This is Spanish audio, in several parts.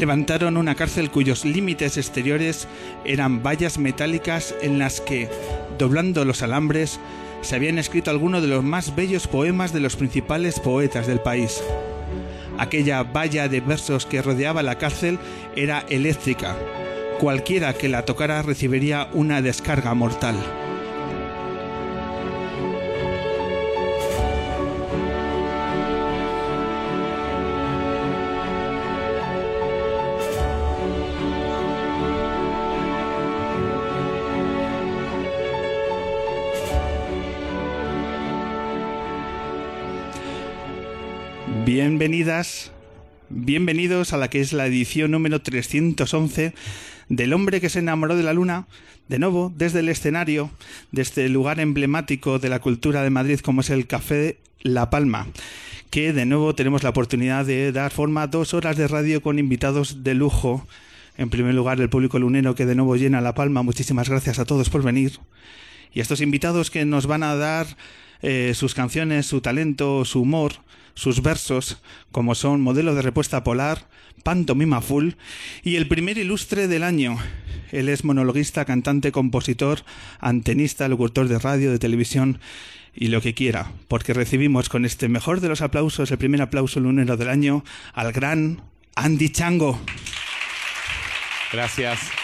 Levantaron una cárcel cuyos límites exteriores eran vallas metálicas en las que, doblando los alambres, se habían escrito algunos de los más bellos poemas de los principales poetas del país. Aquella valla de versos que rodeaba la cárcel era eléctrica. Cualquiera que la tocara recibiría una descarga mortal. Bienvenidas, bienvenidos a la que es la edición número 311 del hombre que se enamoró de la luna, de nuevo desde el escenario, de este lugar emblemático de la cultura de Madrid como es el Café La Palma que de nuevo tenemos la oportunidad de dar forma a dos horas de radio con invitados de lujo. En primer lugar, el público lunero que de nuevo llena La Palma. Muchísimas gracias a todos por venir. Y a estos invitados que nos van a dar eh, sus canciones, su talento, su humor, sus versos, como son Modelo de Respuesta Polar, Pantomima Full y el primer ilustre del año. Él es monologuista, cantante, compositor, antenista, locutor de radio, de televisión y lo que quiera, porque recibimos con este mejor de los aplausos, el primer aplauso lunero del año, al gran Andy Chango. Gracias.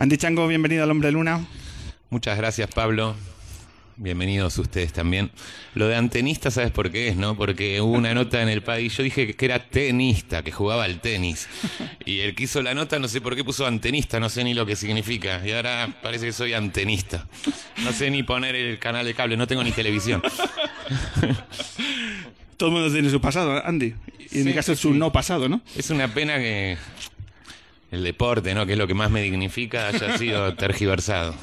Andy Chango, bienvenido al Hombre Luna. Muchas gracias, Pablo. Bienvenidos ustedes también. Lo de antenista, ¿sabes por qué es, no? Porque hubo una nota en el país. Yo dije que era tenista, que jugaba al tenis. Y el que hizo la nota, no sé por qué puso antenista, no sé ni lo que significa. Y ahora parece que soy antenista. No sé ni poner el canal de cable, no tengo ni televisión. Todo el mundo tiene su pasado, Andy. Y en mi caso es su no pasado, ¿no? Es una pena que el deporte, ¿no? Que es lo que más me dignifica, haya sido tergiversado.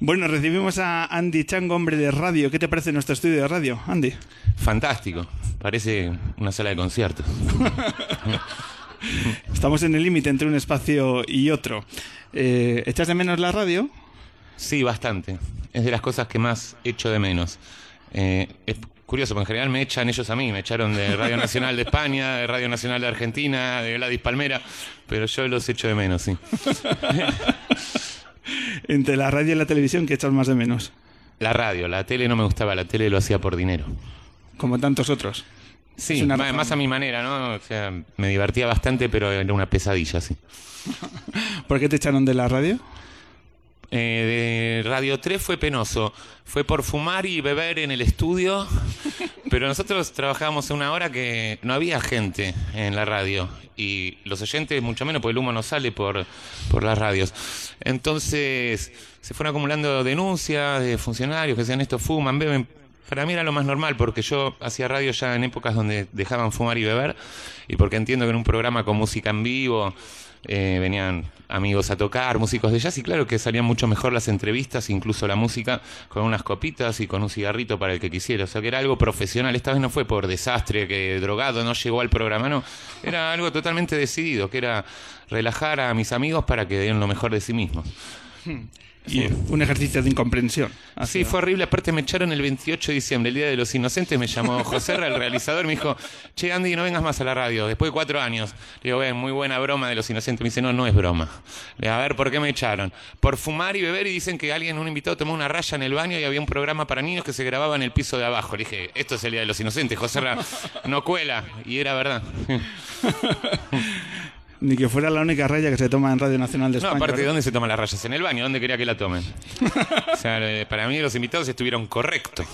Bueno, recibimos a Andy Chango, hombre de radio. ¿Qué te parece nuestro estudio de radio, Andy? Fantástico. Parece una sala de conciertos. Estamos en el límite entre un espacio y otro. Eh, ¿Echas de menos la radio? Sí, bastante. Es de las cosas que más echo de menos. Eh, es curioso, porque en general me echan ellos a mí. Me echaron de Radio Nacional de España, de Radio Nacional de Argentina, de Gladys Palmera, pero yo los echo de menos, sí. Entre la radio y la televisión, ¿qué echas más de menos? La radio, la tele no me gustaba, la tele lo hacía por dinero. Como tantos otros. Sí, una más, más a mi manera, ¿no? O sea, me divertía bastante, pero era una pesadilla, sí. ¿Por qué te echaron de la radio? Eh, de Radio 3 fue penoso. Fue por fumar y beber en el estudio, pero nosotros trabajábamos una hora que no había gente en la radio y los oyentes mucho menos, porque el humo no sale por, por las radios. Entonces se fueron acumulando denuncias de funcionarios que decían esto fuman, beben. Para mí era lo más normal porque yo hacía radio ya en épocas donde dejaban fumar y beber y porque entiendo que en un programa con música en vivo eh, venían amigos a tocar, músicos de jazz, y claro que salían mucho mejor las entrevistas, incluso la música, con unas copitas y con un cigarrito para el que quisiera. O sea que era algo profesional. Esta vez no fue por desastre, que drogado no llegó al programa, no. Era algo totalmente decidido, que era relajar a mis amigos para que den lo mejor de sí mismos. Y un ejercicio de incomprensión. Sí, fue horrible. Aparte me echaron el 28 de diciembre, el Día de los Inocentes. Me llamó José, el realizador, me dijo, che, Andy, no vengas más a la radio. Después de cuatro años. Le digo, ven, muy buena broma de los Inocentes. Me dice, no, no es broma. Le digo, a ver, ¿por qué me echaron? Por fumar y beber y dicen que alguien, un invitado, tomó una raya en el baño y había un programa para niños que se grababa en el piso de abajo. Le dije, esto es el Día de los Inocentes. José no cuela. Y era verdad. Ni que fuera la única raya que se toma en Radio Nacional de España. No, aparte, ¿de dónde se toman las rayas? En el baño, ¿dónde quería que la tomen? o sea, eh, para mí los invitados estuvieron correctos.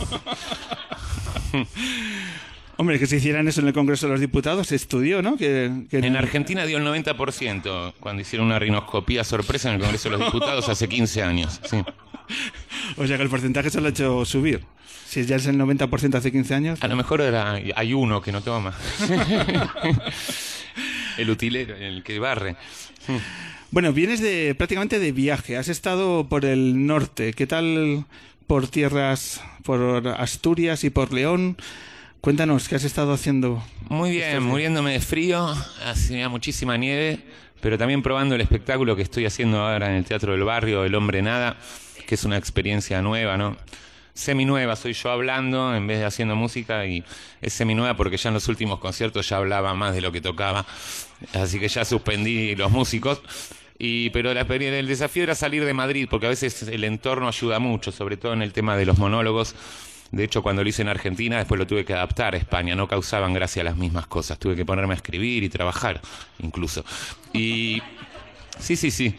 Hombre, que se hicieran eso en el Congreso de los Diputados, se estudió, ¿no? Que, En Argentina dio el 90% cuando hicieron una rinoscopía sorpresa en el Congreso de los Diputados hace 15 años. Sí. O sea que el porcentaje se lo ha hecho subir. Si ya es el 90% hace 15 años. A lo mejor era, hay uno que no toma. el utilero, el que barre. Bueno, vienes de prácticamente de viaje. Has estado por el norte. ¿Qué tal por tierras, por Asturias y por León? Cuéntanos, ¿qué has estado haciendo? Muy bien, muriéndome de frío, hacía muchísima nieve, pero también probando el espectáculo que estoy haciendo ahora en el Teatro del Barrio, El Hombre Nada, que es una experiencia nueva, ¿no? Seminueva, soy yo hablando en vez de haciendo música y es seminueva porque ya en los últimos conciertos ya hablaba más de lo que tocaba, así que ya suspendí los músicos. Y, pero el desafío era salir de Madrid, porque a veces el entorno ayuda mucho, sobre todo en el tema de los monólogos. De hecho, cuando lo hice en Argentina, después lo tuve que adaptar a España. No causaban gracia las mismas cosas. Tuve que ponerme a escribir y trabajar, incluso. Y. Sí, sí, sí.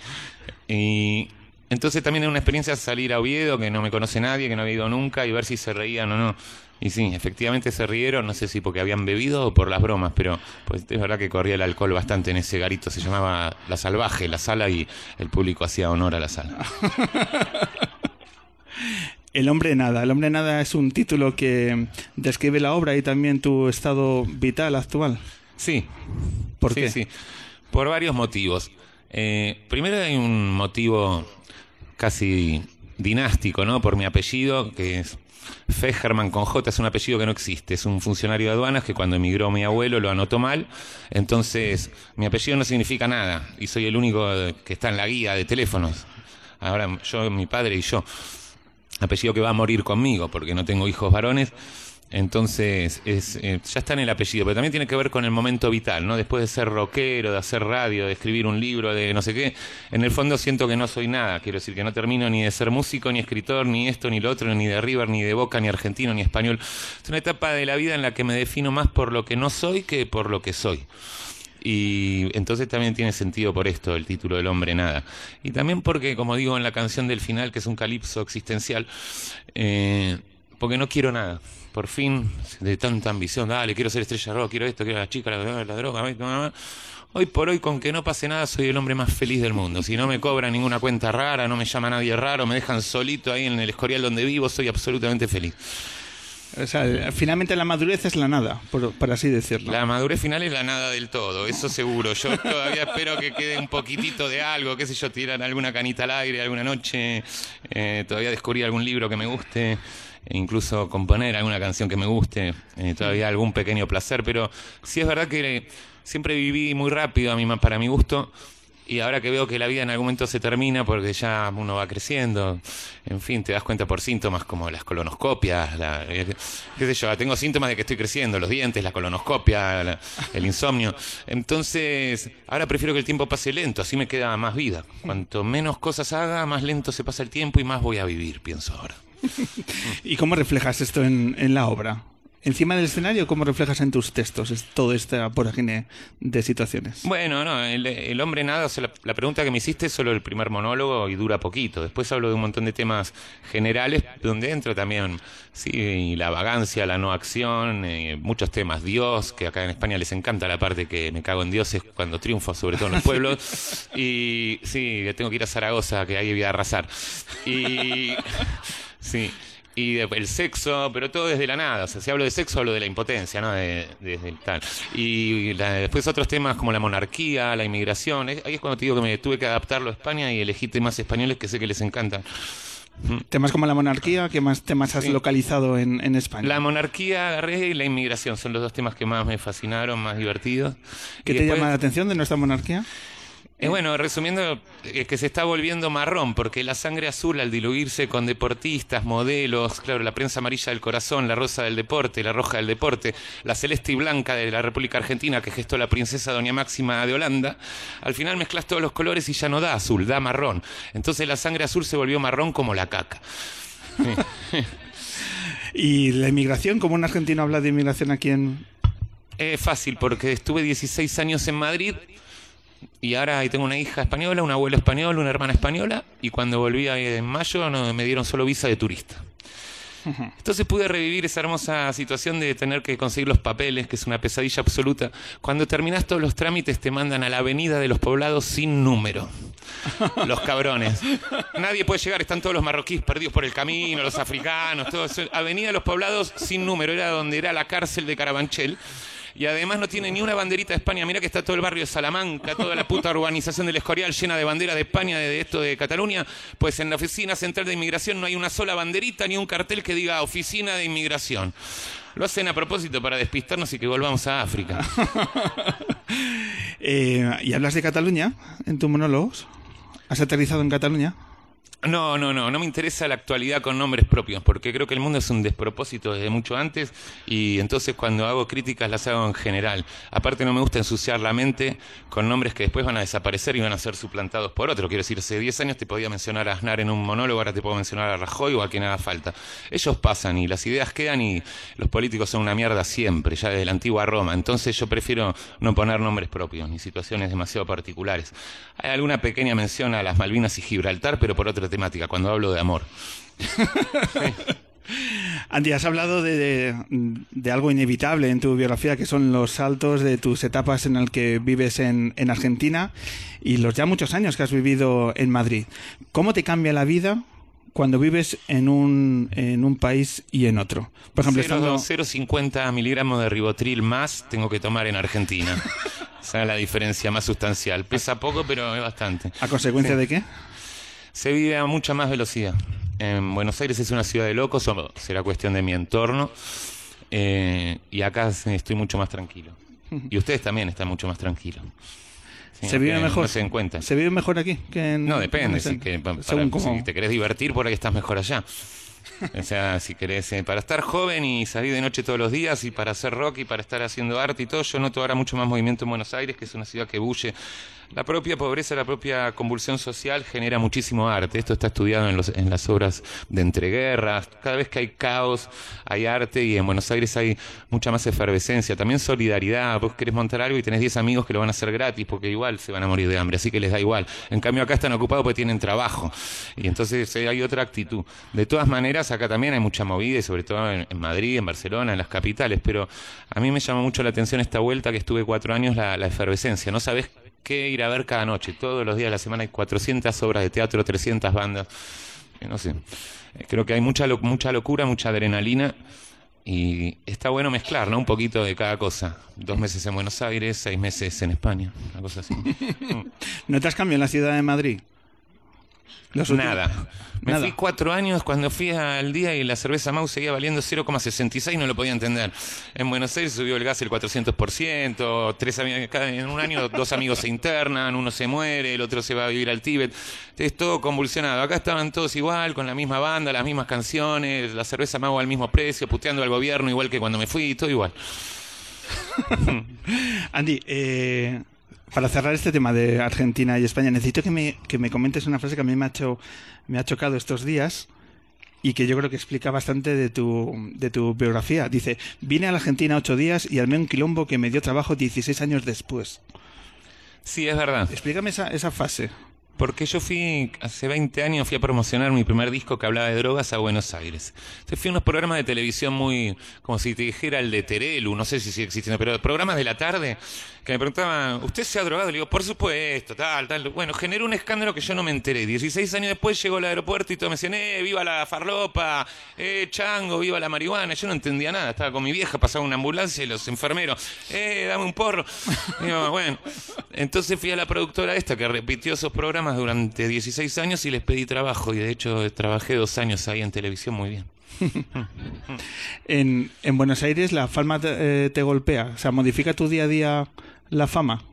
Y entonces también es una experiencia salir a Oviedo, que no me conoce nadie, que no había ido nunca, y ver si se reían o no. Y sí, efectivamente se rieron, no sé si porque habían bebido o por las bromas, pero pues es verdad que corría el alcohol bastante en ese garito, se llamaba La Salvaje, la sala, y el público hacía honor a la sala. El hombre nada. El hombre nada es un título que describe la obra y también tu estado vital actual. Sí. ¿Por sí, qué? Sí, por varios motivos. Eh, primero hay un motivo casi dinástico, ¿no? Por mi apellido, que es Fejerman con J, es un apellido que no existe. Es un funcionario de aduanas que cuando emigró mi abuelo lo anotó mal. Entonces, mi apellido no significa nada y soy el único que está en la guía de teléfonos. Ahora, yo, mi padre y yo. Apellido que va a morir conmigo porque no tengo hijos varones. Entonces, es, eh, ya está en el apellido, pero también tiene que ver con el momento vital, ¿no? Después de ser rockero, de hacer radio, de escribir un libro, de no sé qué, en el fondo siento que no soy nada. Quiero decir que no termino ni de ser músico, ni escritor, ni esto, ni lo otro, ni de River, ni de Boca, ni argentino, ni español. Es una etapa de la vida en la que me defino más por lo que no soy que por lo que soy. Y entonces también tiene sentido por esto el título del hombre nada. Y también porque, como digo en la canción del final, que es un calipso existencial, eh, porque no quiero nada por fin, de tanta ambición, dale, quiero ser estrella rock, quiero esto, quiero la chica, la, la droga, hoy por hoy, con que no pase nada, soy el hombre más feliz del mundo. Si no me cobran ninguna cuenta rara, no me llama nadie raro, me dejan solito ahí en el escorial donde vivo, soy absolutamente feliz. O sea, finalmente la madurez es la nada, por, así decirlo. La madurez final es la nada del todo, eso seguro. Yo todavía espero que quede un poquitito de algo, qué sé yo, tirar alguna canita al aire alguna noche, eh, todavía descubrir algún libro que me guste. E incluso componer alguna canción que me guste, eh, todavía algún pequeño placer, pero sí es verdad que siempre viví muy rápido a mí, para mi gusto y ahora que veo que la vida en algún momento se termina porque ya uno va creciendo, en fin, te das cuenta por síntomas como las colonoscopias, la, eh, qué sé yo, tengo síntomas de que estoy creciendo, los dientes, la colonoscopia, el insomnio. Entonces, ahora prefiero que el tiempo pase lento, así me queda más vida. Cuanto menos cosas haga, más lento se pasa el tiempo y más voy a vivir, pienso ahora. ¿Y cómo reflejas esto en, en la obra? Encima del escenario, ¿cómo reflejas en tus textos es todo esta vorágine de situaciones? Bueno, no, el, hombre nada, la, pregunta que me hiciste es solo el primer monólogo y dura poquito. Después hablo de un montón de temas generales donde entro también, sí, la vagancia, la no acción, eh, muchos temas, Dios, que acá en España les encanta la parte que me cago en Dios es cuando triunfo, sobre todo en los pueblos. y sí, tengo que ir a Zaragoza, que ahí voy a arrasar. Y sí y el sexo, pero todo desde la nada. O sea, si hablo de sexo, hablo de la impotencia, ¿no? De, desde tal. Y después otros temas como la monarquía, la inmigración. ahí es cuando te digo que me tuve que adaptarlo a España y elegí temas españoles que sé que les encantan. Temas como la monarquía, ¿qué más temas has localizado en, en, España? La monarquía agarré y la inmigración son los dos temas que más me fascinaron, más divertidos. ¿Qué te llama la atención de nuestra monarquía? Eh, bueno, resumiendo, es que se está volviendo marrón, porque la sangre azul al diluirse con deportistas, modelos, claro, la prensa amarilla del corazón, la rosa del deporte, la roja del deporte, la celeste y blanca de la República Argentina que gestó la princesa Doña Máxima de Holanda, al final mezclas todos los colores y ya no da azul, da marrón. Entonces la sangre azul se volvió marrón como la caca. ¿Y la inmigración? ¿Cómo un argentino habla de inmigración aquí en...? Es fácil, porque estuve 16 años en Madrid y ahora ahí tengo una hija española, un abuelo español, una hermana española, y cuando volví en mayo no, me dieron solo visa de turista. Entonces pude revivir esa hermosa situación de tener que conseguir los papeles, que es una pesadilla absoluta. Cuando terminas todos los trámites te mandan a la avenida de los poblados sin número. Los cabrones. Nadie puede llegar, están todos los marroquíes perdidos por el camino, los africanos, todo eso. Avenida de los poblados sin número, era donde era la cárcel de Carabanchel y además no tiene ni una banderita de España. Mira que está todo el barrio de Salamanca, toda la puta urbanización del Escorial llena de banderas de España, de, esto de Cataluña. Pues en la oficina central de inmigración no hay una sola banderita ni un cartel que diga oficina de inmigración. Lo hacen a propósito para despistarnos y que volvamos a África. Eh, ¿Y hablas de Cataluña en tus monólogos? ¿Has aterrizado en Cataluña? No, no, no, no me interesa la actualidad con nombres propios, porque creo que el mundo es un despropósito desde mucho antes y entonces cuando hago críticas las hago en general. Aparte no me gusta ensuciar la mente con nombres que después van a desaparecer y van a ser suplantados por otro. Quiero decir, hace 10 años te podía mencionar a Aznar en un monólogo, ahora te puedo mencionar a Rajoy o a quien haga falta. Ellos pasan y las ideas quedan y los políticos son una mierda siempre, ya desde la antigua Roma. Entonces yo prefiero no poner nombres propios ni situaciones demasiado particulares. Hay alguna pequeña mención a las Malvinas y Gibraltar, pero por otro temática, cuando hablo de amor. Andy, has hablado de, algo inevitable en tu biografía, que son los saltos de tus etapas en el que vives en, Argentina y los ya muchos años que has vivido en Madrid. ¿Cómo te cambia la vida cuando vives en un, en un país y en otro? Por ejemplo, 0,50 miligramos de ribotril más tengo que tomar en Argentina. Esa es la diferencia más sustancial. Pesa poco, pero es bastante. ¿A consecuencia de qué? Se vive a mucha más velocidad. En Buenos Aires es una ciudad de locos, o será cuestión de mi entorno, eh, y acá estoy mucho más tranquilo. Y ustedes también están mucho más tranquilos. se vive mejor. se, se vive mejor aquí que en, No, depende. Si, si te querés divertir, por ahí estás mejor allá. O sea, si querés, eh, para estar joven y salir de noche todos los días y para hacer rock y para estar haciendo arte y todo, yo noto ahora mucho más movimiento en Buenos Aires, que es una ciudad que bulle la propia pobreza, la propia convulsión social genera muchísimo arte. Esto está estudiado en, los, en las obras de entreguerras. Cada vez que hay caos, hay arte y en Buenos Aires hay mucha más efervescencia. También solidaridad. Vos querés montar algo y tenés 10 amigos que lo van a hacer gratis porque igual se van a morir de hambre, así que les da igual. En cambio acá están ocupados porque tienen trabajo. Y entonces eh, hay otra actitud. De todas maneras, acá también hay mucha movida y sobre todo en, Madrid, en Barcelona, en las capitales. Pero a mí me llama mucho la atención esta vuelta que estuve cuatro años, la, la efervescencia. No sabés que ir a ver cada noche. Todos los días de la semana hay 400 obras de teatro, 300 bandas. Eh, no sé. Eh, creo que hay mucha, mucha locura, mucha adrenalina. Y está bueno mezclar, ¿no? Un poquito de cada cosa. Dos meses en Buenos Aires, seis meses en España, una cosa así. ¿No te has cambiado en la ciudad de Madrid? Nada. Me fui cuatro años cuando fui al día y la cerveza Mau seguía valiendo 0,66 no lo podía entender. En Buenos Aires subió el gas el 400%, tres en un año dos amigos se internan, uno se muere, el otro se va a vivir al Tíbet. Es todo convulsionado. Acá estaban todos igual, con la misma banda, las mismas canciones, la cerveza Mau al mismo precio, puteando al gobierno igual que cuando me fui, todo igual. Andy, eh, para cerrar este tema de Argentina y España, necesito que me, que me comentes una frase que a mí me ha, hecho, me ha chocado estos días y que yo creo que explica bastante de tu, de tu biografía. Dice, vine a la Argentina ocho días y armé un quilombo que me dio trabajo 16 años después. Sí, es verdad. Explícame esa, esa fase. Porque yo fui, hace 20 años, fui a promocionar mi primer disco que hablaba de drogas a Buenos Aires. Entonces fui a unos programas de televisión muy, como si te dijera el de Terelu, no sé si sigue existiendo, pero programas de la tarde que me preguntaban, ¿usted se ha drogado? Le digo, por supuesto, tal, tal. Bueno, generó un escándalo que yo no me enteré. 16 años después llegó al aeropuerto y todos me decían, eh, viva la farlopa, eh, chango, viva la marihuana. Yo no entendía nada, estaba con mi vieja, pasaba una ambulancia y los enfermeros, eh, dame un porro. digo, bueno, entonces fui a la productora esta que repitió esos programas durante 16 años y les pedí trabajo y de hecho trabajé dos años ahí en televisión muy bien. en, en, Buenos Aires la fama te, eh, te golpea, o sea, modifica tu día a día la fama?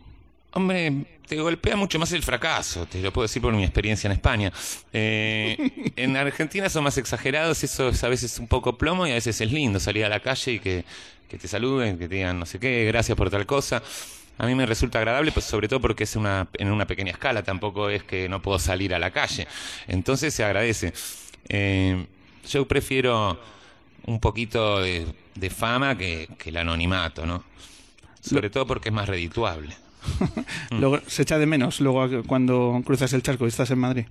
Hombre, te golpea mucho más el fracaso, te lo puedo decir por mi experiencia en España. Eh, en Argentina son más exagerados, eso es a veces un poco plomo y a veces es lindo salir a la calle y que, te saluden, que digan no sé qué, gracias por tal cosa. A mí me resulta agradable, pues sobre todo porque es una, en una pequeña escala, tampoco es que no puedo salir a la calle. Entonces se agradece. Eh, yo prefiero un poquito de, de fama que, que el anonimato, ¿no? Sobre todo porque es más redituable. luego se echa de menos luego cuando cruzas el charco y estás en Madrid.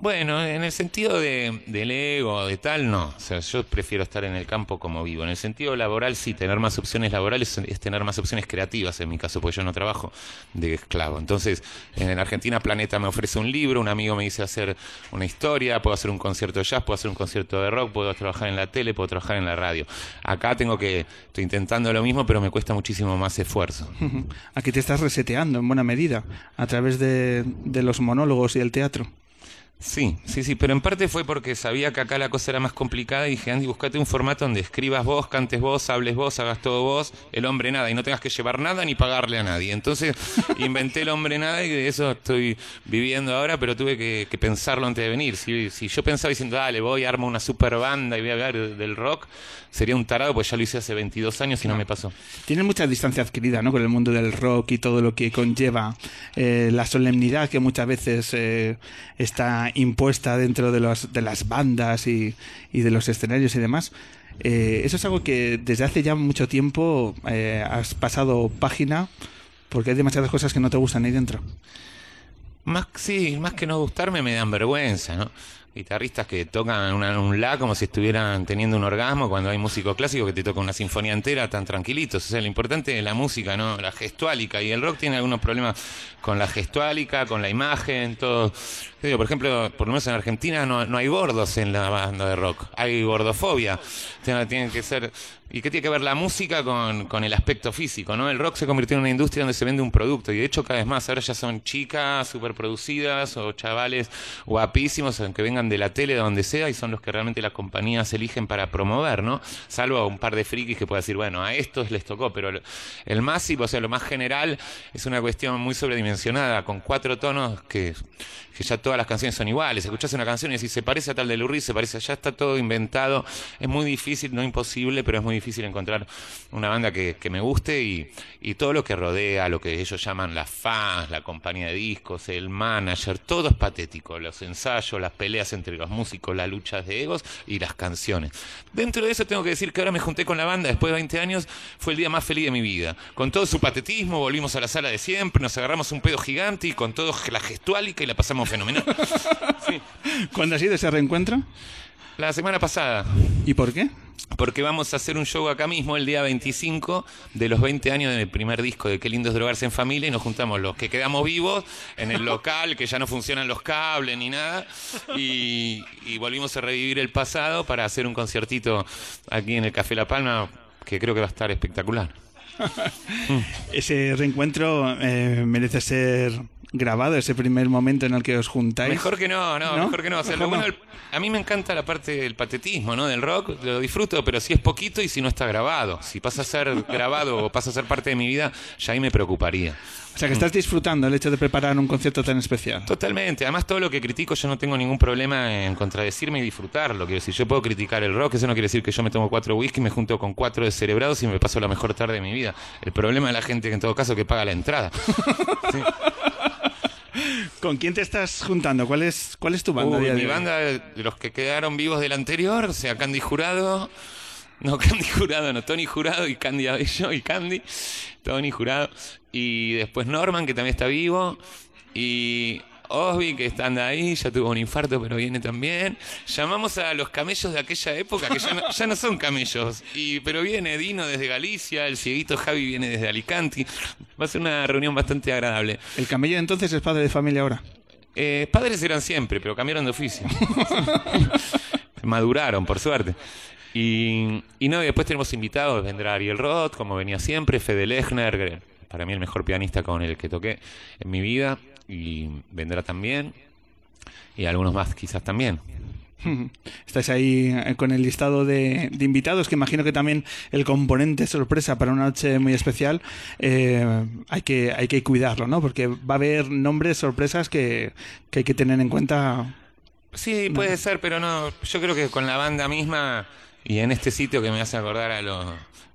Bueno, en el sentido de, del ego, de tal, no. O sea, yo prefiero estar en el campo como vivo. En el sentido laboral, sí, tener más opciones laborales es tener más opciones creativas, en mi caso, porque yo no trabajo de esclavo. Entonces, en Argentina Planeta me ofrece un libro, un amigo me dice hacer una historia, puedo hacer un concierto de jazz, puedo hacer un concierto de rock, puedo trabajar en la tele, puedo trabajar en la radio. Acá tengo que, estoy intentando lo mismo, pero me cuesta muchísimo más esfuerzo. Aquí te estás reseteando en buena medida, a través de, de los monólogos y el teatro. Sí, sí, sí, pero en parte fue porque sabía que acá la cosa era más complicada y dije, Andy, buscate un formato donde escribas vos, cantes vos, hables vos, hagas todo vos, el hombre nada, y no tengas que llevar nada ni pagarle a nadie. Entonces inventé el hombre nada y de eso estoy viviendo ahora, pero tuve que, que pensarlo antes de venir. Si, si, yo pensaba diciendo, dale, voy, armo una super banda y voy a hablar del rock, sería un tarado, pues ya lo hice hace 22 años y no, no me pasó. Tienes mucha distancia adquirida, ¿no? Con el mundo del rock y todo lo que conlleva eh, la solemnidad que muchas veces eh, está impuesta dentro de, los, de las bandas y, de los escenarios y demás. Eh, eso es algo que desde hace ya mucho tiempo eh, has pasado página porque hay demasiadas cosas que no te gustan ahí dentro. Más, sí, más que no gustarme me dan vergüenza, ¿no? Guitarristas que tocan una, un la como si estuvieran teniendo un orgasmo cuando hay músico clásico que te toca una sinfonía entera tan tranquilitos. O sea, lo importante es la música, ¿no? La gestuálica. Y el rock tiene algunos problemas con la gestuálica, con la imagen, todo. Por ejemplo, por lo menos en Argentina no, no hay gordos en la banda de rock. Hay gordofobia. Tienen que ser ¿Y qué tiene que ver la música con, con, el aspecto físico? ¿no? El rock se convirtió en una industria donde se vende un producto y de hecho cada vez más ahora ya son chicas súper producidas o chavales guapísimos aunque vengan de la tele, de donde sea y son los que realmente las compañías eligen para promover, ¿no? Salvo a un par de frikis que pueda decir, bueno, a estos les tocó, pero el masivo, o sea, lo más general es una cuestión muy sobredimensionada con cuatro tonos que, que ya todas las canciones son iguales. Escuchás una canción y decís, se parece a tal de Lurie, se parece a ya está todo inventado. Es muy difícil, no imposible, pero es muy difícil encontrar una banda que, que me guste y, y, todo lo que rodea, lo que ellos llaman las fans, la compañía de discos, el manager, todo es patético. Los ensayos, las peleas entre los músicos, las luchas de egos y las canciones. Dentro de eso tengo que decir que ahora me junté con la banda después de 20 años, fue el día más feliz de mi vida. Con todo su patetismo, volvimos a la sala de siempre, nos agarramos un pedo gigante y con todo la gestuálica y la pasamos fenomenal. Sí. ¿Cuándo ha sido ese reencuentro? La semana pasada. ¿Y por qué? Porque vamos a hacer un show acá mismo el día 25 de los 20 años del primer disco de Qué lindo es drogarse en familia y nos juntamos los que quedamos vivos en el local, que ya no funcionan los cables ni nada, y, y volvimos a revivir el pasado para hacer un conciertito aquí en el Café La Palma que creo que va a estar espectacular. Ese reencuentro eh, merece ser grabado ese primer momento en el que os juntáis. Mejor que no, no, ¿No? mejor que no. O sea, lo bueno, el, a mí me encanta la parte del patetismo, ¿no? Del rock, lo disfruto, pero si es poquito y si no está grabado. Si pasa a ser grabado o pasa a ser parte de mi vida, ya ahí me preocuparía. O sea, que estás disfrutando el hecho de preparar un concierto tan especial. Totalmente. Además, todo lo que critico yo no tengo ningún problema en contradecirme y disfrutarlo. Quiero decir, yo puedo criticar el rock, eso no quiere decir que yo me tomo cuatro whisky, me junto con cuatro descerebrados y me paso la mejor tarde de mi vida. El problema es la gente que en todo caso que paga la entrada. Sí. ¿Con quién te estás juntando? ¿Cuál es, cuál es tu banda? Uy, mi banda, de los que quedaron vivos del anterior, o sea, Candy Jurado. No, Candy Jurado, no, Tony Jurado y Candy Abello y Candy. Tony Jurado. Y después Norman, que también está vivo. Y Osby, que está ahí, ya tuvo un infarto, pero viene también. Llamamos a los camellos de aquella época, que ya no, ya no son camellos. Y, pero viene Dino desde Galicia, el cieguito Javi viene desde Alicante. Va a ser una reunión bastante agradable. ¿El camello entonces es padre de familia ahora? Eh, padres eran siempre, pero cambiaron de oficio. Maduraron, por suerte. Y, y no, y después tenemos invitados, vendrá Ariel Roth, como venía siempre, Fede Lechner, para mí el mejor pianista con el que toqué en mi vida, y vendrá también, y algunos más quizás también. Estáis ahí eh, con el listado de, de invitados, que imagino que también el componente sorpresa para una noche muy especial eh, hay, que, hay que cuidarlo, ¿no? Porque va a haber nombres, sorpresas que, que hay que tener en cuenta. Sí, puede ser, pero no. Yo creo que con la banda misma y en este sitio que me hace acordar a los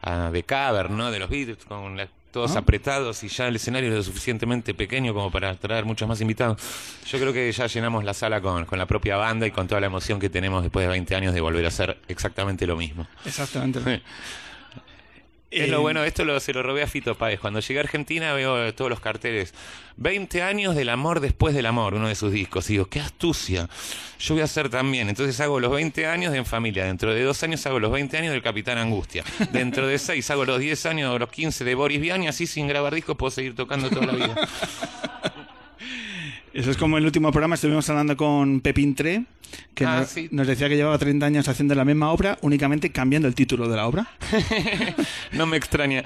a The Cavern, ¿no? De los Beatles, con la- todos apretados y ya el escenario es lo suficientemente pequeño como para traer muchos más invitados. Yo creo que ya llenamos la sala con, con la propia banda y con toda la emoción que tenemos después de 20 años de volver a hacer exactamente lo mismo. Exactamente. Es Eh, lo bueno, esto lo, se lo robé a Fito Páez. Cuando llegué a Argentina veo todos los carteles. 20 años del amor después del amor, uno de sus discos. Y digo, qué astucia. Yo voy a hacer también. Entonces hago los 20 años de En Familia. Dentro de dos años hago los 20 años del Capitán Angustia. Dentro de seis hago los 10 años o los 15 de Boris Vian y así sin grabar discos puedo seguir tocando toda la vida. Eso es como el último programa, estuvimos hablando con Pepín Tre, que Ah, nos, sí. nos decía que llevaba 30 años haciendo la misma obra, únicamente cambiando el título de la obra. No me extraña.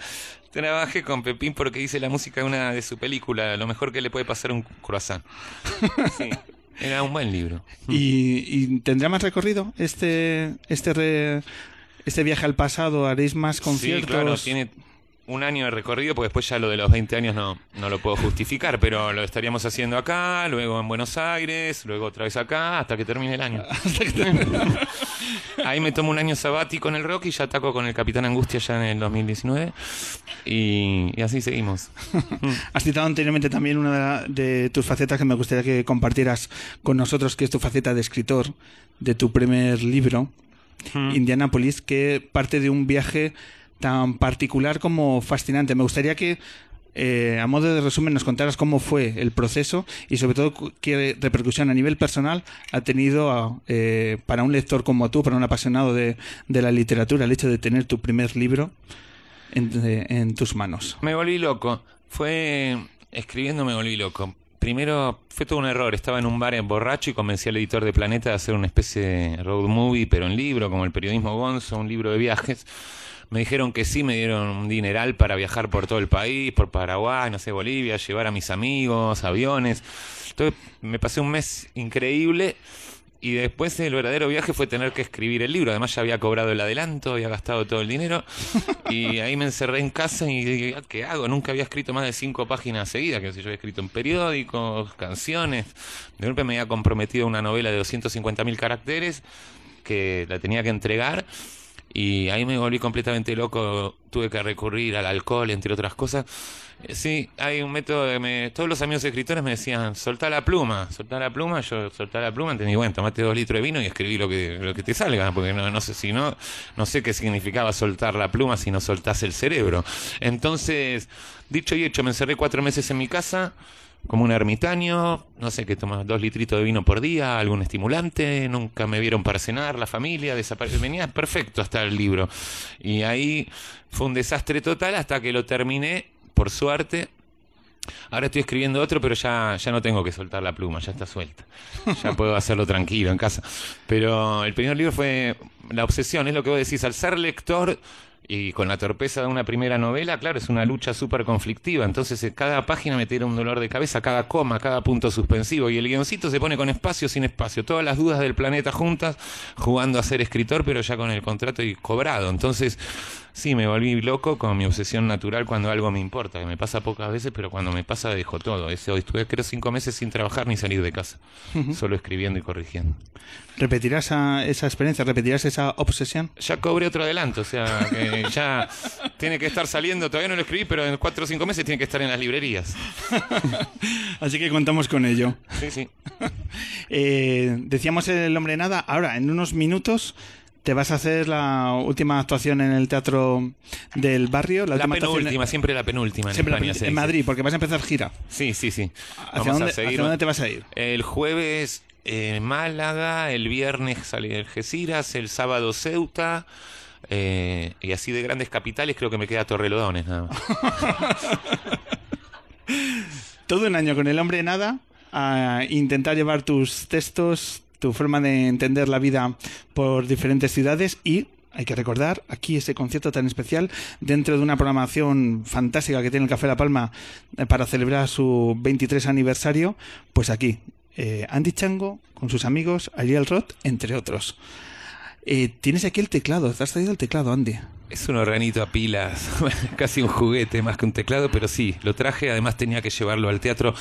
Trabajé con Pepín porque hice la música de una de su película, Lo mejor que le puede pasar a un croissant. Sí. Era un buen libro. ¿Y, y tendrá más recorrido este este re- este viaje al pasado? ¿Haréis más conciertos? Sí, claro, tiene un año de recorrido, porque después ya lo de los 20 años no, no lo puedo justificar, pero lo estaríamos haciendo acá, luego en Buenos Aires, luego otra vez acá, hasta que termine el año. Ahí me tomo un año sabático en el rock y ya ataco con el Capitán Angustia ya en el 2019. Y, y así seguimos. Has citado anteriormente también una de tus facetas que me gustaría que compartieras con nosotros, que es tu faceta de escritor de tu primer libro, Indianapolis, que parte de un viaje tan particular como fascinante. Me gustaría que, eh, a modo de resumen, nos contaras cómo fue el proceso y, sobre todo, qué repercusión a nivel personal ha tenido eh, para un lector como tú, para un apasionado de, de la literatura, el hecho de tener tu primer libro en, en tus manos. Me volví loco. Fue escribiendo me volví loco. Primero fue todo un error. Estaba en un bar en borracho y convencí al editor de Planeta de hacer una especie de road movie, pero en libro, como el periodismo Gonzo, un libro de viajes. Me dijeron que sí, me dieron un dineral para viajar por todo el país, por Paraguay, no sé, Bolivia, llevar a mis amigos, aviones. Entonces me pasé un mes increíble y después el verdadero viaje fue tener que escribir el libro. Además ya había cobrado el adelanto, había gastado todo el dinero. Y ahí me encerré en casa y dije, "Ah, ¿qué hago? Nunca había escrito más de cinco páginas seguidas, que sé yo había escrito en periódicos, canciones. De golpe me había comprometido una novela de 250.000 caracteres que la tenía que entregar. Y ahí me volví completamente loco. Tuve que recurrir al alcohol, entre otras cosas. Eh, Sí, hay un método que me... Todos los amigos escritores me decían, soltá la pluma, soltá la pluma. Yo soltá la pluma, entendí, bueno, tomate dos litros de vino y escribí lo que, lo que te salga, porque no, no sé si no, no sé qué significaba soltar la pluma si no soltás el cerebro. Entonces, dicho y hecho, me encerré cuatro meses en mi casa, como un ermitaño, no sé, que tomaba dos litritos de vino por día, algún estimulante, nunca me vieron para cenar, la familia, desapareció, venía perfecto hasta el libro. Y ahí fue un desastre total hasta que lo terminé, por suerte. Ahora estoy escribiendo otro, pero ya, ya no tengo que soltar la pluma, ya está suelta. Ya puedo hacerlo tranquilo en casa. Pero el primer libro fue La obsesión, es lo que vos decís, al ser lector y con la torpeza de una primera novela, claro, es una lucha súper conflictiva. Entonces, eh, cada página me tira un dolor de cabeza, cada coma, cada punto suspensivo. Y el guioncito se pone con espacio, sin espacio. Todas las dudas del planeta juntas, jugando a ser escritor, pero ya con el contrato y cobrado. Entonces, sí, me volví loco con mi obsesión natural cuando algo me importa, que me pasa pocas veces, pero cuando me pasa dejo todo. Ese, hoy estuve, creo, cinco meses sin trabajar ni salir de casa, solo escribiendo y corrigiendo. ¿Repetirás esa, esa experiencia? ¿Repetirás esa obsesión? Ya cobré otro adelanto, o sea, que ya tiene que estar saliendo, todavía no lo escribí, pero en cuatro o cinco meses tiene que estar en las librerías. Así que contamos con ello. Sí, sí. Eh, decíamos el hombre nada. Ahora, en unos minutos, te vas a hacer la última actuación en el teatro del barrio. La, La última penúltima, siempre la penúltima en siempre la España. penúltima, se en. Madrid, porque vas a empezar gira. Sí, sí, sí. ¿Hacia, Vamos dónde, a seguir. hacia dónde te vas a ir? El jueves en Málaga, el viernes sale Algeciras, el sábado Ceuta. eh, y así de grandes capitales creo que me queda Torrelodones nada más. Todo un año con el hombre de nada a intentar llevar tus textos, tu forma de entender la vida por diferentes ciudades y hay que recordar aquí ese concierto tan especial dentro de una programación fantástica que tiene el Café La Palma eh, para celebrar su 23 aniversario, pues aquí eh, Andy Chango con sus amigos, Ariel Roth, entre otros. Eh, tienes aquí el teclado, te has traído el teclado, Andy. Es un organito a pilas, casi un juguete más que un teclado, pero sí, lo traje, además tenía que llevarlo al teatro,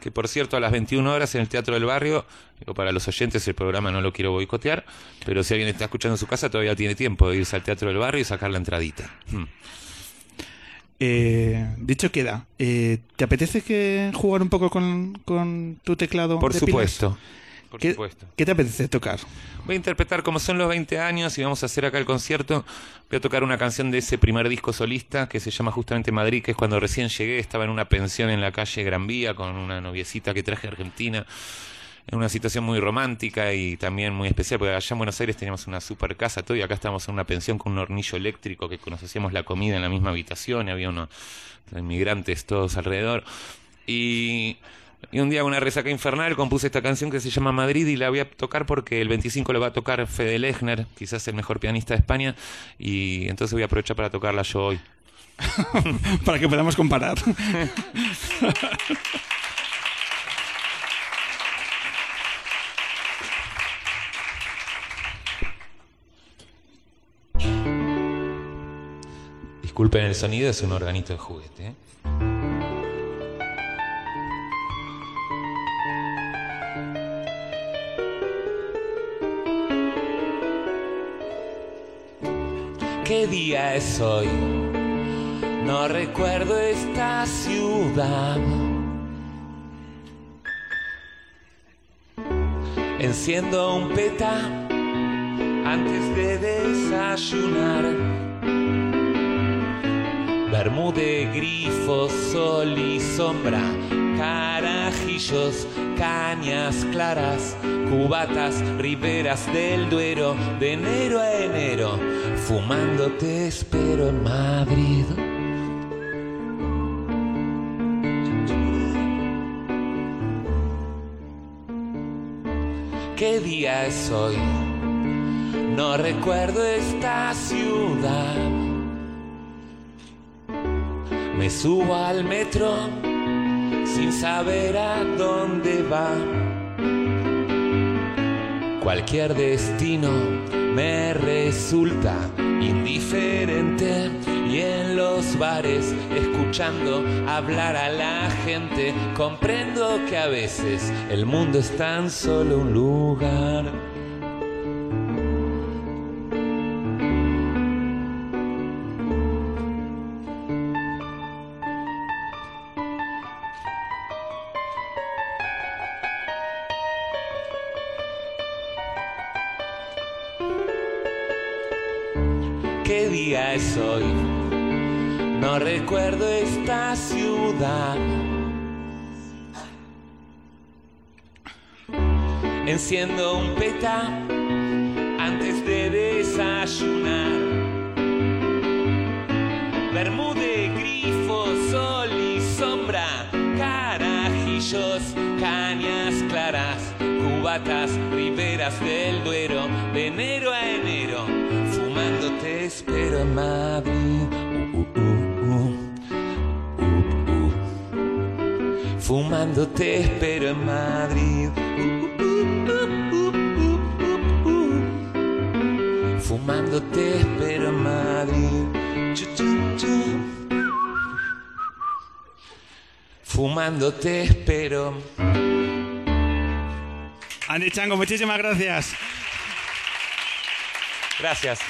que por cierto a las 21 horas en el Teatro del Barrio, digo, para los oyentes el programa no lo quiero boicotear, pero si alguien está escuchando en su casa todavía tiene tiempo de irse al Teatro del Barrio y sacar la entradita. Hmm. Eh, dicho queda, eh, ¿te apetece que jugar un poco con, con tu teclado? Por de pilas? Supuesto, por ¿Qué, supuesto. ¿Qué te apetece tocar? Voy a interpretar como son los 20 años y vamos a hacer acá el concierto. Voy a tocar una canción de ese primer disco solista que se llama justamente Madrid, que es cuando recién llegué, estaba en una pensión en la calle Gran Vía con una noviecita que traje a Argentina. En una situación muy romántica y también muy especial, porque allá en Buenos Aires teníamos una super casa, todo, y acá estábamos en una pensión con un hornillo eléctrico que nos hacíamos la comida en la misma habitación, y había unos inmigrantes todos alrededor. Y y un día, una resaca infernal, compuse esta canción que se llama Madrid y la voy a tocar porque el 25 lo va a tocar Fede Lechner, quizás el mejor pianista de España, y entonces voy a aprovechar para tocarla yo hoy. Para que podamos comparar. Disculpen el sonido, es un organito de juguete. ¿eh? ¿Qué día es hoy? No recuerdo esta ciudad. Enciendo un peta antes de desayunar. Bermude, grifo, sol y sombra, carajillos, cañas claras, cubatas, riberas del Duero, de enero a enero, fumando te espero en Madrid. ¿Qué día es hoy? No recuerdo esta ciudad. Me subo al metro sin saber a dónde va. Cualquier destino me resulta indiferente y en los bares escuchando hablar a la gente comprendo que a veces el mundo es tan solo un lugar. Enciendo un peta antes de desayunar. Bermude, grifo, sol y sombra, carajillos, cañas claras, cubatas, riberas del Duero, de enero a enero, fumando te espero en Madrid. Uh, uh. Uh, uh. Fumando te espero en Madrid. Fumando te espero en Madrid. Chu, chu, chu. Fumando te espero. Andy Chango, muchísimas gracias. Gracias.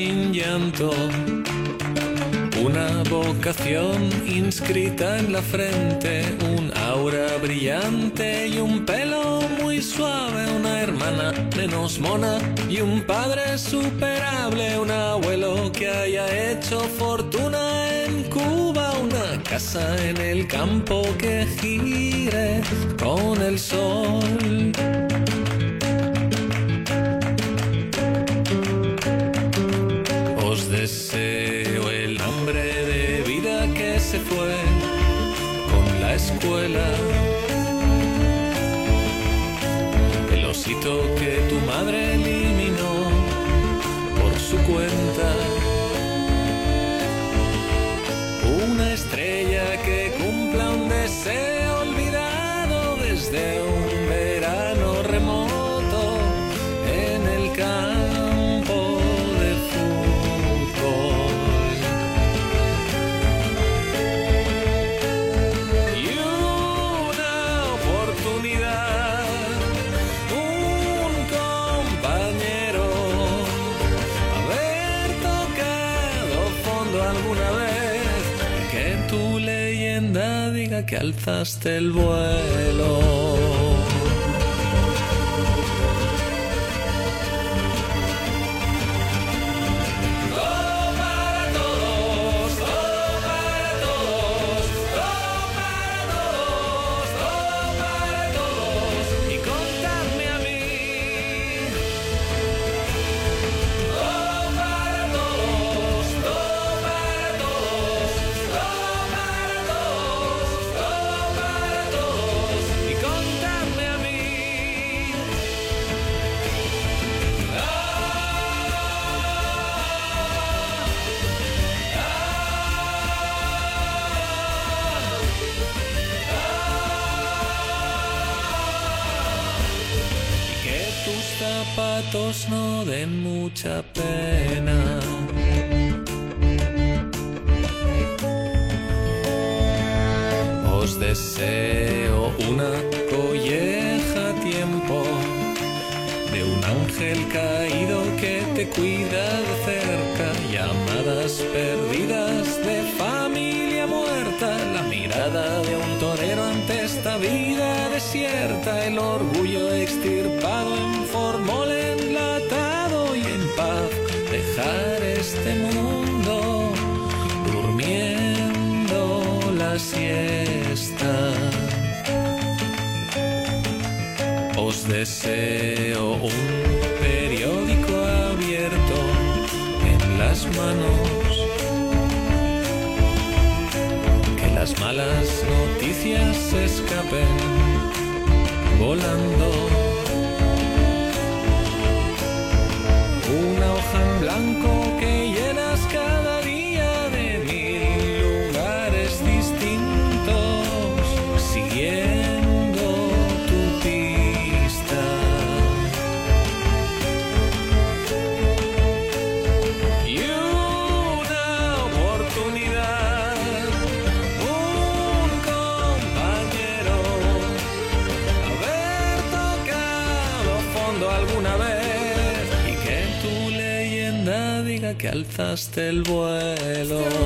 sin llanto, una vocación inscrita en la frente, un aura brillante y un pelo muy suave, una hermana menos mona y un padre superable, un abuelo que haya hecho fortuna en Cuba, una casa en el campo que gire con el sol. escuela. alzaste el vuelo. El caído que te cuida de cerca, llamadas perdidas de familia muerta, la mirada de un torero ante esta vida desierta, el orgullo extirpado en formol enlatado y en paz dejar este mundo durmiendo la siesta. os deseo un caricias volando. tomaste el vuelo.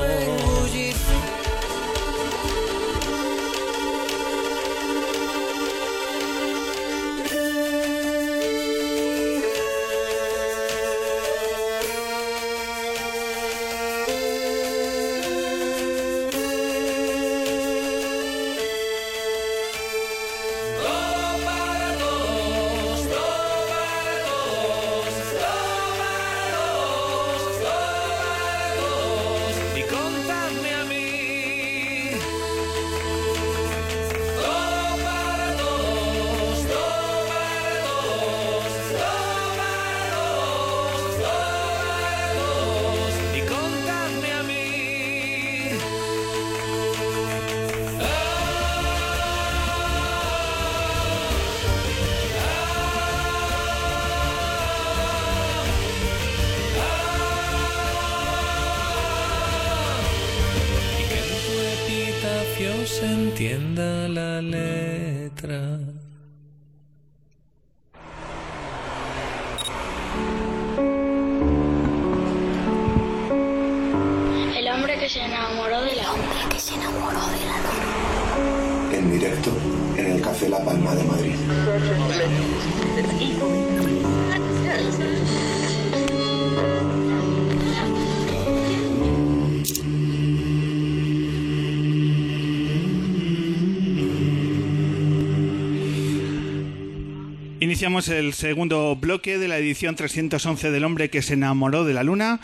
Segundo bloque de la edición 311 del hombre que se enamoró de la luna.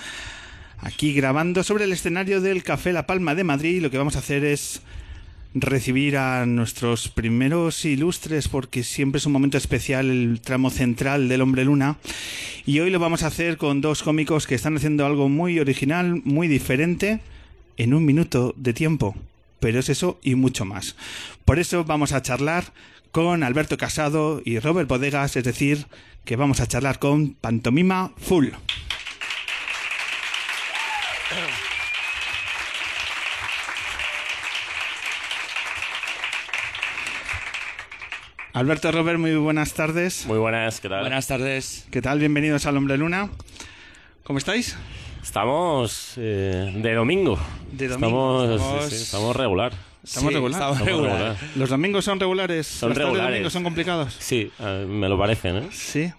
Aquí grabando sobre el escenario del Café La Palma de Madrid. Lo que vamos a hacer es recibir a nuestros primeros ilustres porque siempre es un momento especial el tramo central del hombre luna y hoy lo vamos a hacer con dos cómicos que están haciendo algo muy original, muy diferente en un minuto de tiempo pero es eso y mucho más. Por eso vamos a charlar con Alberto Casado y Robert Bodegas, es decir, que vamos a charlar con Pantomima Full. Alberto Robert, muy buenas tardes. Muy buenas, ¿qué tal? Buenas tardes. ¿Qué tal? Bienvenidos al Hombre Luna. ¿Cómo estáis? Estamos eh, de domingo. De domingo. Estamos, Estamos- sí, sí, estamos regular. Estamos Sí, regular. estamos regular. ¿Los domingos son regulares? Son ¿Los regulares. domingo son complicados? Sí, me lo parecen, ¿eh? Sí,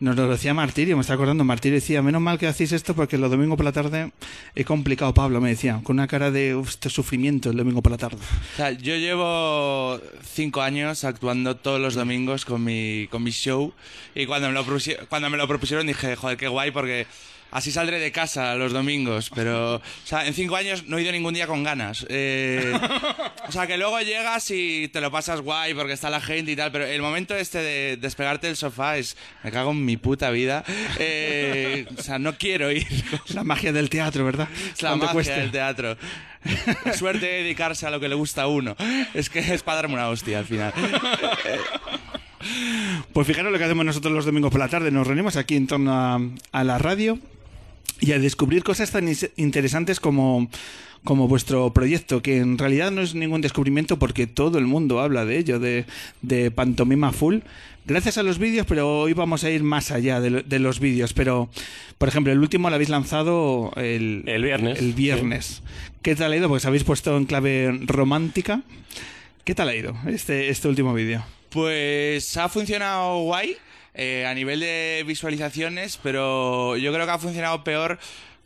nos lo decía Martirio, me está acordando. Martirio decía, menos mal que hacéis esto porque los domingos por la tarde es complicado, Pablo, me decía, con una cara de "Uf, este sufrimiento el domingo por la tarde. O sea, yo llevo cinco años actuando todos los domingos con mi, con mi show y cuando me, lo cuando me lo propusieron dije, joder, qué guay porque así saldré de casa los domingos. Pero, o sea, en cinco años no he ido ningún día con ganas. Eh, o sea, que luego llegas y te lo pasas guay porque está la gente y tal, pero el momento este de despegarte del sofá es, me cago en mi puta vida. Eh, o sea, no quiero ir. La magia del teatro, ¿verdad? Es la ¿Cuánto magia del teatro. Suerte de dedicarse a lo que le gusta a uno. Es que es para darme una hostia al final. Pues fijaros lo que hacemos nosotros los domingos por la tarde. Nos reunimos aquí en torno a, a la radio y a descubrir cosas tan interesantes como, como vuestro proyecto, que en realidad no es ningún descubrimiento porque todo el mundo habla de ello, de, de Pantomima Full. Gracias a los vídeos, pero hoy vamos a ir más allá de, lo- de los vídeos. Pero, por ejemplo, el último lo habéis lanzado el, El viernes. El viernes. ¿Qué tal ha ido? Porque os habéis puesto en clave romántica. ¿Qué tal ha ido este, este último vídeo? Pues ha funcionado guay eh, a nivel de visualizaciones, pero yo creo que ha funcionado peor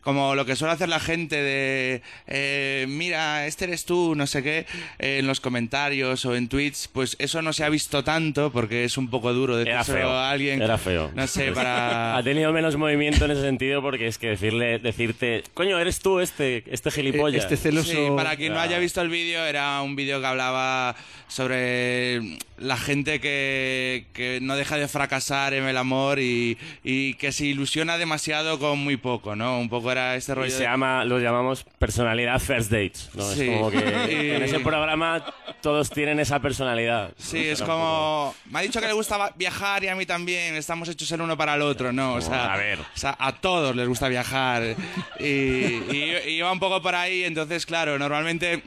como lo que suele hacer la gente de eh, mira, este eres tú, no sé qué, eh, en los comentarios o en tweets, pues eso no se ha visto tanto porque es un poco duro Era decírselo feo. a alguien. Era feo. No sé, para... Ha tenido menos movimiento en ese sentido porque es que decirle, decirte, coño, eres tú este, este gilipollas. Este celoso. Sí, para quien no haya visto el vídeo, era un vídeo que hablaba sobre la gente que, que no deja de fracasar en el amor y, y que se ilusiona demasiado con muy poco, ¿no? Un poco era este rollo Y se de- llama, lo llamamos personalidad first dates. ¿no? Sí. Es como que en ese programa todos tienen esa personalidad. Sí, ¿no? es como... Me ha dicho que le gusta va- viajar y a mí también. Estamos hechos el uno para el otro, ¿no? O sea, a ver. o sea, a todos les gusta viajar. Y, y, y iba un poco por ahí, entonces, claro, normalmente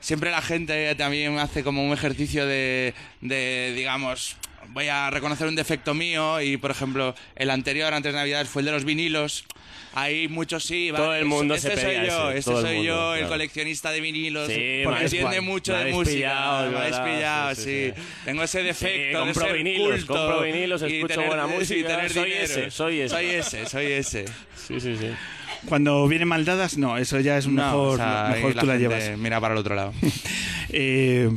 siempre la gente también hace como un ejercicio de, de digamos... Voy a reconocer un defecto mío y, por ejemplo, el anterior, antes de Navidad, fue el de los vinilos. Ahí muchos sí, vale, Todo el mundo este se soy yo, ese, este todo el soy mundo, yo, el coleccionista de vinilos, Sí, porque entiende mucho de música, pillado, me habéis pillado, sí, sí, sí, sí. Tengo ese defecto Sí, de compro ser vinilos, culto compro vinilos, escucho tener- buena música, tener soy dinero. ese, soy ese. Soy ese, soy ese. Sí, sí, sí. Cuando vienen maldadas, no, eso ya es No, mejor, o sea, mejor tú la llevas. Mira para el otro lado. Eh,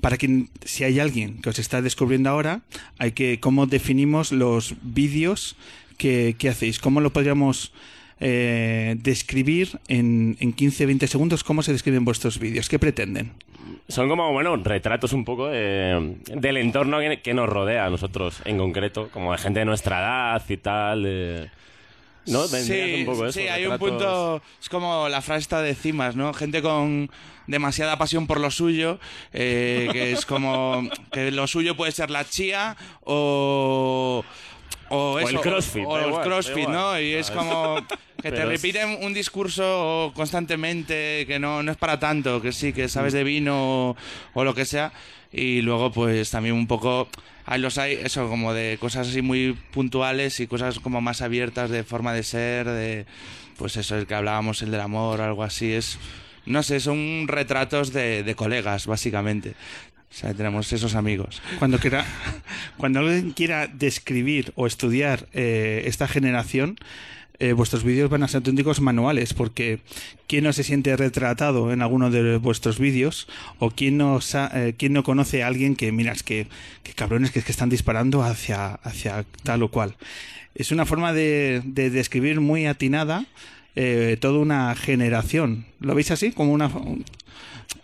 para quien, si hay alguien que os está descubriendo ahora, hay que, ¿cómo definimos los vídeos que, que hacéis? ¿Cómo lo podríamos eh, describir en, en 15-20 segundos? ¿Cómo se describen vuestros vídeos? ¿Qué pretenden? Son como, bueno, retratos un poco de- del entorno que, que nos rodea a nosotros en concreto, como de gente de nuestra edad y tal. Sí, un poco eso, sí, hay un punto. Es como la frase esta de Cimas, ¿no? Gente con demasiada pasión por lo suyo, eh, que es como que lo suyo puede ser la chía o. O, el crossfit, o el igual, crossfit. ¿no? Y es Ah, como que te repiten un discurso constantemente que no, no es para tanto, que sí, que sabes de vino o, o lo que sea. Y luego, pues también un poco. Hay los hay, eso, como de cosas así muy puntuales y cosas como más abiertas de forma de ser, de. Pues eso, el que hablábamos, el del amor o algo así. Es. No sé, son retratos de, de colegas, básicamente. Tenemos esos amigos. Cuando, quiera, cuando alguien quiera describir o estudiar eh, esta generación, eh, vuestros vídeos van a ser auténticos manuales, porque ¿quién no se siente retratado en alguno de vuestros vídeos? ¿O quién no, eh, no conoce a alguien que, miras, que, que cabrones que, están disparando hacia, hacia tal o cual? Es una forma de, de describir muy atinada toda una generación. ¿Lo veis así? Como una...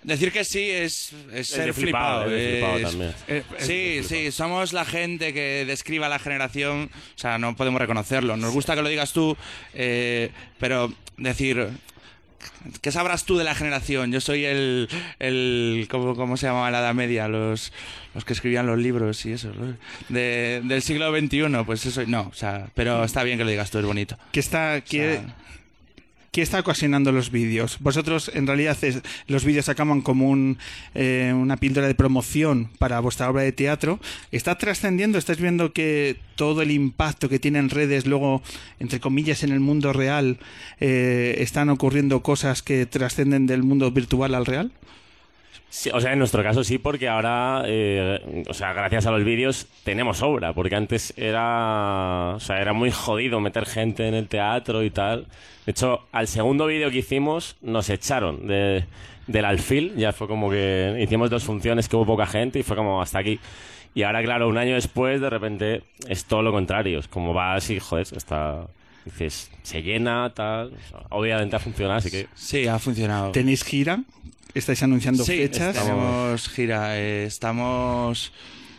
Decir que sí es, es ser flipado, flipado. es flipado también. eh, Sí, sí, somos la gente que describa la generación, o sea, no podemos reconocerlo. Nos gusta que lo digas tú, eh, pero decir, ¿qué sabrás tú de la generación? Yo soy el, el ¿cómo, cómo se llamaba la Edad Media? Los, los que escribían los libros y eso, de, del siglo XXI, pues eso, no, o sea, pero está bien que lo digas tú, es bonito. ¿Qué está, sea- qué está ocasionando los vídeos? Vosotros, en realidad, los vídeos acaban como un, eh, una píldora de promoción para vuestra obra de teatro. ¿Está trascendiendo? ¿Estáis viendo que todo el impacto que tiene en redes, luego, entre comillas, en el mundo real, eh, están ocurriendo cosas que trascenden del mundo virtual al real? Sí, o sea, en nuestro caso sí, porque ahora, eh, o sea, gracias a los vídeos tenemos obra, porque antes era, o sea, era muy jodido meter gente en el teatro y tal. De hecho, al segundo vídeo que hicimos nos echaron de, del alfil, ya fue como que hicimos dos funciones que hubo poca gente y fue como hasta aquí. Y ahora, claro, un año después, de repente es todo lo contrario, es como va así, joder, está, dices, se llena, tal, obviamente ha funcionado, así que... Sí, ha funcionado. ¿Tenéis gira? ¿Estáis anunciando Sí, fechas? tenemos gira. eh, estamos.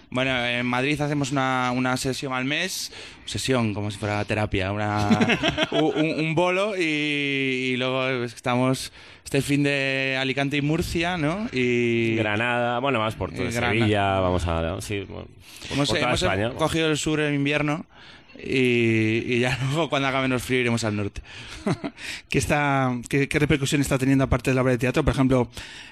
Bueno, en Madrid hacemos una, una sesión al mes. Sesión, como si fuera terapia. Una, un, un bolo y, y luego estamos este fin de Alicante y Murcia, ¿no? Y. Granada, bueno, más por Eh, Granada. Sevilla, vamos a... Sí, bueno, Hemos, por toda hemos España. cogido el sur en invierno y, y ya luego cuando acabe menos frío iremos al norte. ¿Qué, está, qué, qué repercusión está teniendo aparte de la obra de teatro? Por ejemplo,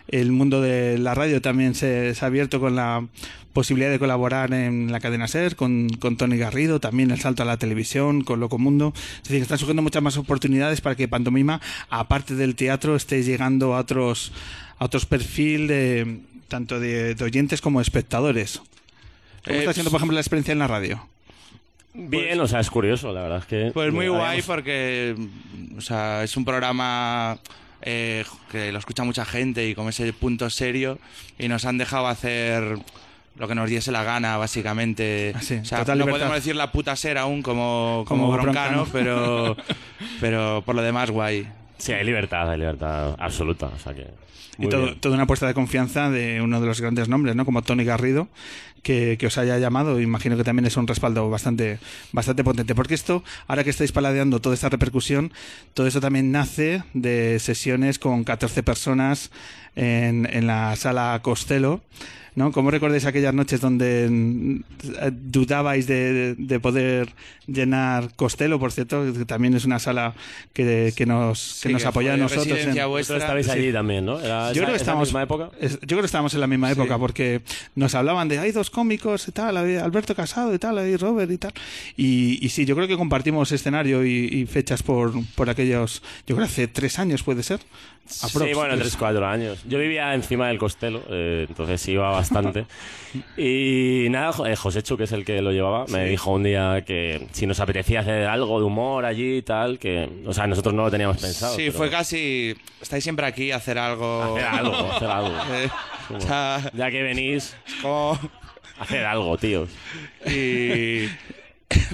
el mundo de la radio también se, se ha abierto con la posibilidad de colaborar en la cadena SER, con, con Tony Garrido, también el salto a la televisión, con Locomundo. Es decir, que están surgiendo muchas más oportunidades para que Pantomima, aparte del teatro, esté llegando a otros, a otros perfiles de, tanto de, de oyentes como de espectadores. ¿Cómo Eh, está siendo, por ejemplo, la experiencia en la radio? Bien, o sea, es curioso, la verdad es que... Pues muy habíamos- guay porque o sea, es un programa eh, que lo escucha mucha gente y con ese punto serio y nos han dejado hacer lo que nos diese la gana, básicamente. Ah, sí, o sea, total no libertad. podemos decir la puta ser aún como, como, Como broncano, Broncano. pero, pero por lo demás guay. Sí, hay libertad, hay libertad absoluta, o sea que... Y todo, toda una apuesta de confianza de uno de los grandes nombres, ¿no? Como Tony Garrido, que, que os haya llamado. Imagino que también es un respaldo bastante, bastante potente. Porque esto, ahora que estáis paladeando toda esta repercusión, todo esto también nace de sesiones con 14 personas en, en la sala Costello. ¿No? ¿Cómo recordáis aquellas noches donde mm, dudabais de, de poder llenar Costello, por cierto, que también es una sala que, que nos, que Sí, nos que apoya a nosotros. en- vuestra. Estabais sí. allí también, ¿no? ¿Era yo esa- creo que misma época? es- yo creo que estábamos en la misma época porque nos hablaban de hay dos cómicos y tal, hay Alberto Casado y tal, hay Robert y tal. Y, y sí, yo creo que compartimos escenario y, y fechas por, por aquellos, yo creo que hace tres años puede ser. Sí, bueno, tres. 3, 4 años. Yo vivía encima del Costello, eh, entonces iba bastante. y nada, eh, José Chu, que es el que lo llevaba, me dijo un día que si nos apetecía hacer algo de humor allí y tal, que, o sea, nosotros no lo teníamos pensado. Sí, pero fue casi. Estáis siempre aquí a hacer algo. Hacer algo, hacer algo. Eh, o sea, Ya que venís, como. hacer algo, tíos. Y,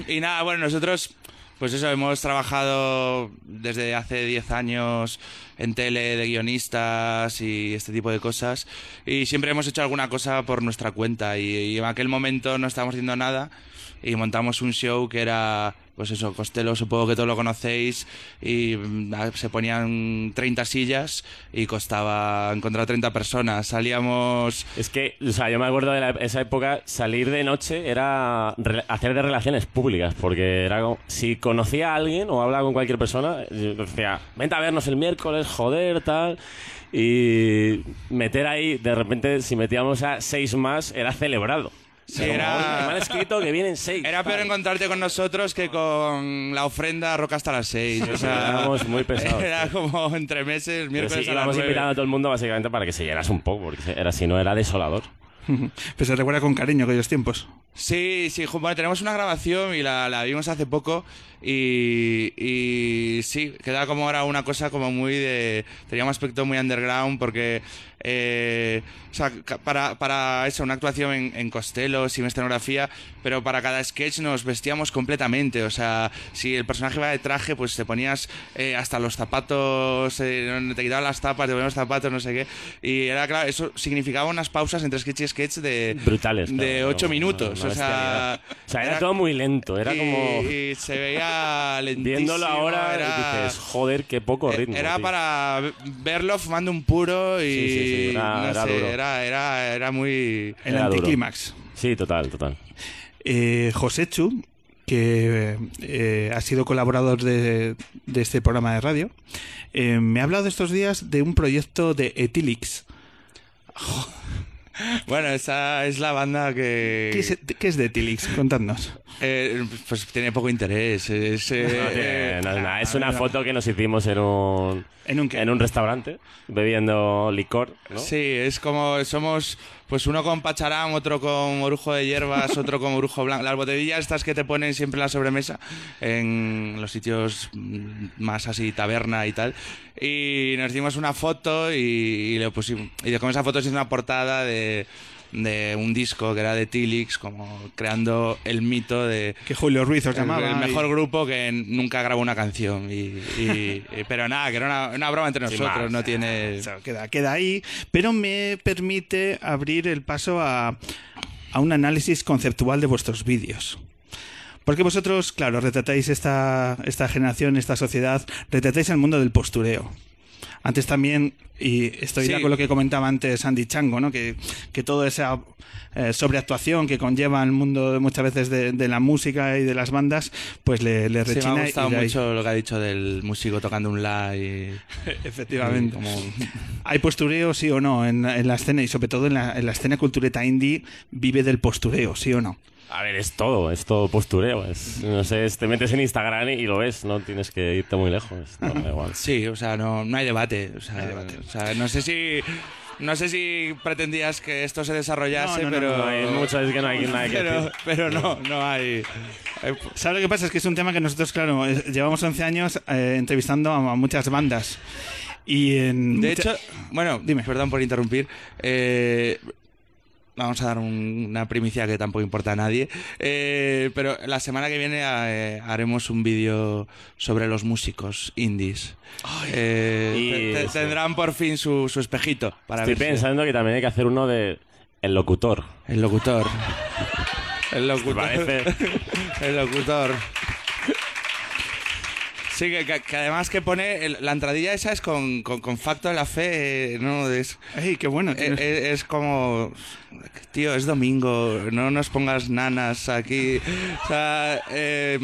y nada, bueno, nosotros, pues eso, hemos trabajado desde hace 10 años en tele de guionistas y este tipo de cosas. Y siempre hemos hecho alguna cosa por nuestra cuenta. Y, en aquel momento no estábamos haciendo nada. Y montamos un show que era, pues eso, Costello, supongo que todos lo conocéis. Y mm, se ponían 30 sillas y costaba encontrar 30 personas. Salíamos Es que, o sea, yo me acuerdo de la- esa época, salir de noche era hacer de relaciones públicas, porque era como, si conocía a alguien o hablaba con cualquier persona, decía, vente a vernos el miércoles, joder, tal. Y meter ahí, de repente, si metíamos a seis más, era celebrado. Sí, era- "Oye, me han escrito que vienen seis. Era peor tal". encontrarte con nosotros que con la ofrenda roca hasta las 6. O sea, éramos muy pesados, Era como entre meses, miércoles sí, a las 9. invitando a todo el mundo básicamente para que se llenase un poco, porque era, si no era desolador. Pues se recuerda con cariño aquellos tiempos. Sí, sí, bueno, tenemos una grabación y la, la vimos hace poco y, y sí, queda como ahora una cosa como muy de... Tenía un aspecto muy underground porque... eh, o sea, para, para eso, una actuación en, en Costello, sin escenografía, pero para cada sketch nos vestíamos completamente. O sea, si el personaje iba de traje, pues te ponías eh, hasta los zapatos, eh, te quitaban las tapas, te ponían los zapatos, no sé qué. Y era claro, eso significaba unas pausas entre sketch y sketch de, Brutales. de claro, ocho una- minutos. una o sea, bestialidad. O sea, era, todo muy lento. Era y, como. y se veía lentísimo. Viéndolo ahora era, dices, joder, qué poco ritmo. era tío". para verlo fumando un puro y Sí, sí, sí, era- no era sé, duro. era, era, era muy... El Era duro. anticlímax. Sí, total, total. Eh, José Chu, que eh, ha sido colaborador de, de este programa de radio, eh, me ha hablado estos días de un proyecto de Etilix. Bueno, esa es la banda que... ¿Qué es, qué es de Etilix? Contadnos. eh, pues tiene poco interés. Es, eh, No no es nada. Es una foto que nos hicimos en un, ¿En un qué? en un restaurante, bebiendo licor, ¿no? Sí, es como somos pues uno con pacharán, otro con orujo de hierbas, otro con orujo blanco. Las botellas estas que te ponen siempre en la sobremesa en los sitios más así taberna y tal. Y nos dimos una foto y, y le pusimos y con esa foto se hizo una portada de de un disco que era de Tilix, como creando el mito de Que Julio Ruiz os llamaba. el mejor grupo que nunca grabó una canción. Y, pero nada, que era una, una broma entre nosotros, más. no tiene... Eso, queda, queda ahí, pero me permite abrir el paso a, a un análisis conceptual de vuestros vídeos. Porque vosotros, claro, retratáis esta, esta generación, esta sociedad, retratáis el mundo del postureo. Antes también, y estoy Sí. ya con lo que comentaba antes Andy Chango, ¿no? que, que toda esa eh, sobreactuación que conlleva el mundo muchas veces de, de la música y de las bandas, pues le, le Sí, rechina me ha gustado mucho lo que ha dicho del músico tocando un la y... Efectivamente. como- ¿Hay postureo, sí o no, en, en la escena? Y sobre todo en la, en la escena cultureta indie, vive del postureo, sí o no. A ver, es todo, es todo postureo. Es, no sé, es- te metes en Instagram y lo ves, no tienes que irte muy lejos. No, da igual. Sí, o sea, no, no hay debate. O sea, o sea, no sé si... No sé si pretendías que esto se desarrollase, No, no, no, pero... No hay muchas veces que no hay nada que pero, decir. pero no, no hay... hay- ¿Sabes lo que pasa? Es que es un tema que nosotros, claro, eh, llevamos 11 años eh, entrevistando a, a muchas bandas. Y en De mucha- hecho, bueno, Dime. perdón por interrumpir. eh, vamos a dar un- una primicia que tampoco importa a nadie. eh, pero la semana que viene eh, haremos un vídeo sobre los músicos indies. Eh, Y- te- te- sí. tendrán por fin su, su espejito para Estoy pensando que también hay que hacer uno de El Locutor. El locutor. El locutor. parece? El locutor. Sí, que, que- además que pone el- la entradilla esa es con, con, con facto de la fe, eh, no es, ¡Ey, qué bueno! eh, tienes- eh, es como, tío, es domingo, no nos pongas nanas aquí, o sea, eh,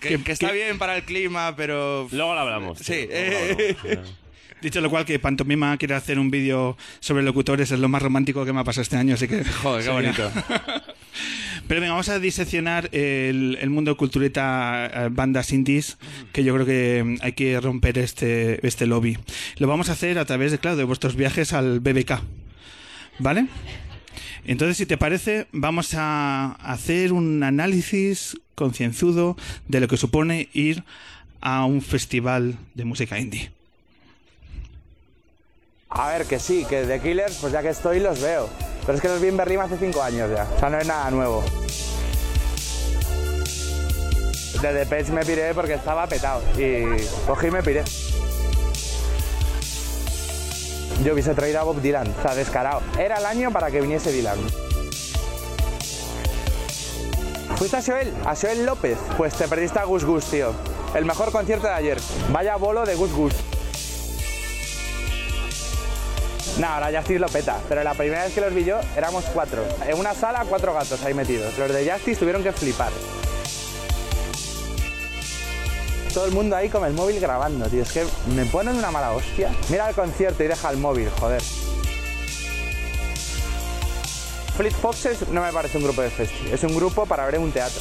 que, Que- que está que- bien para el clima, pero Luego lo hablamos. Sí, tío, luego lo eh. hablamos. Dicho lo cual, que Pantomima quiere hacer un vídeo sobre locutores, es lo más romántico que me ha pasado este año, así que... joder, qué bonito. Pero venga, vamos a diseccionar el, el mundo cultureta eh, bandas indies, que yo creo que mm, hay que romper este, este lobby. Lo vamos a hacer a través de, claro, de vuestros viajes al BBK. ¿Vale? Entonces, si te parece, vamos a hacer un análisis concienzudo de lo que supone ir a un festival de música indie. A ver, que sí, que The Killers, pues ya que estoy, los veo. Pero es que los vi en Berlín hace cinco años ya. O sea, no es nada nuevo. De Pets me piré porque estaba petado. Y cogí y me piré. Yo hubiese traído a Bob Dylan, o sea, descarado. Era el año para que viniese Dylan. ¿Fuiste a Joel? ¿A Joel López? Pues te perdiste a Gus Gus, tío. El mejor concierto de ayer. Vaya bolo de Gus Gus. No, ahora Justice lo peta, pero la primera vez que los vi yo éramos cuatro. En una sala, cuatro gatos ahí metidos. Los de Justice tuvieron que flipar. Todo el mundo ahí con el móvil grabando, tío. Es que me ponen una mala hostia. Mira el concierto y deja el móvil, joder. Fleet Foxes no me parece un grupo de festi. Es un grupo para ver un teatro.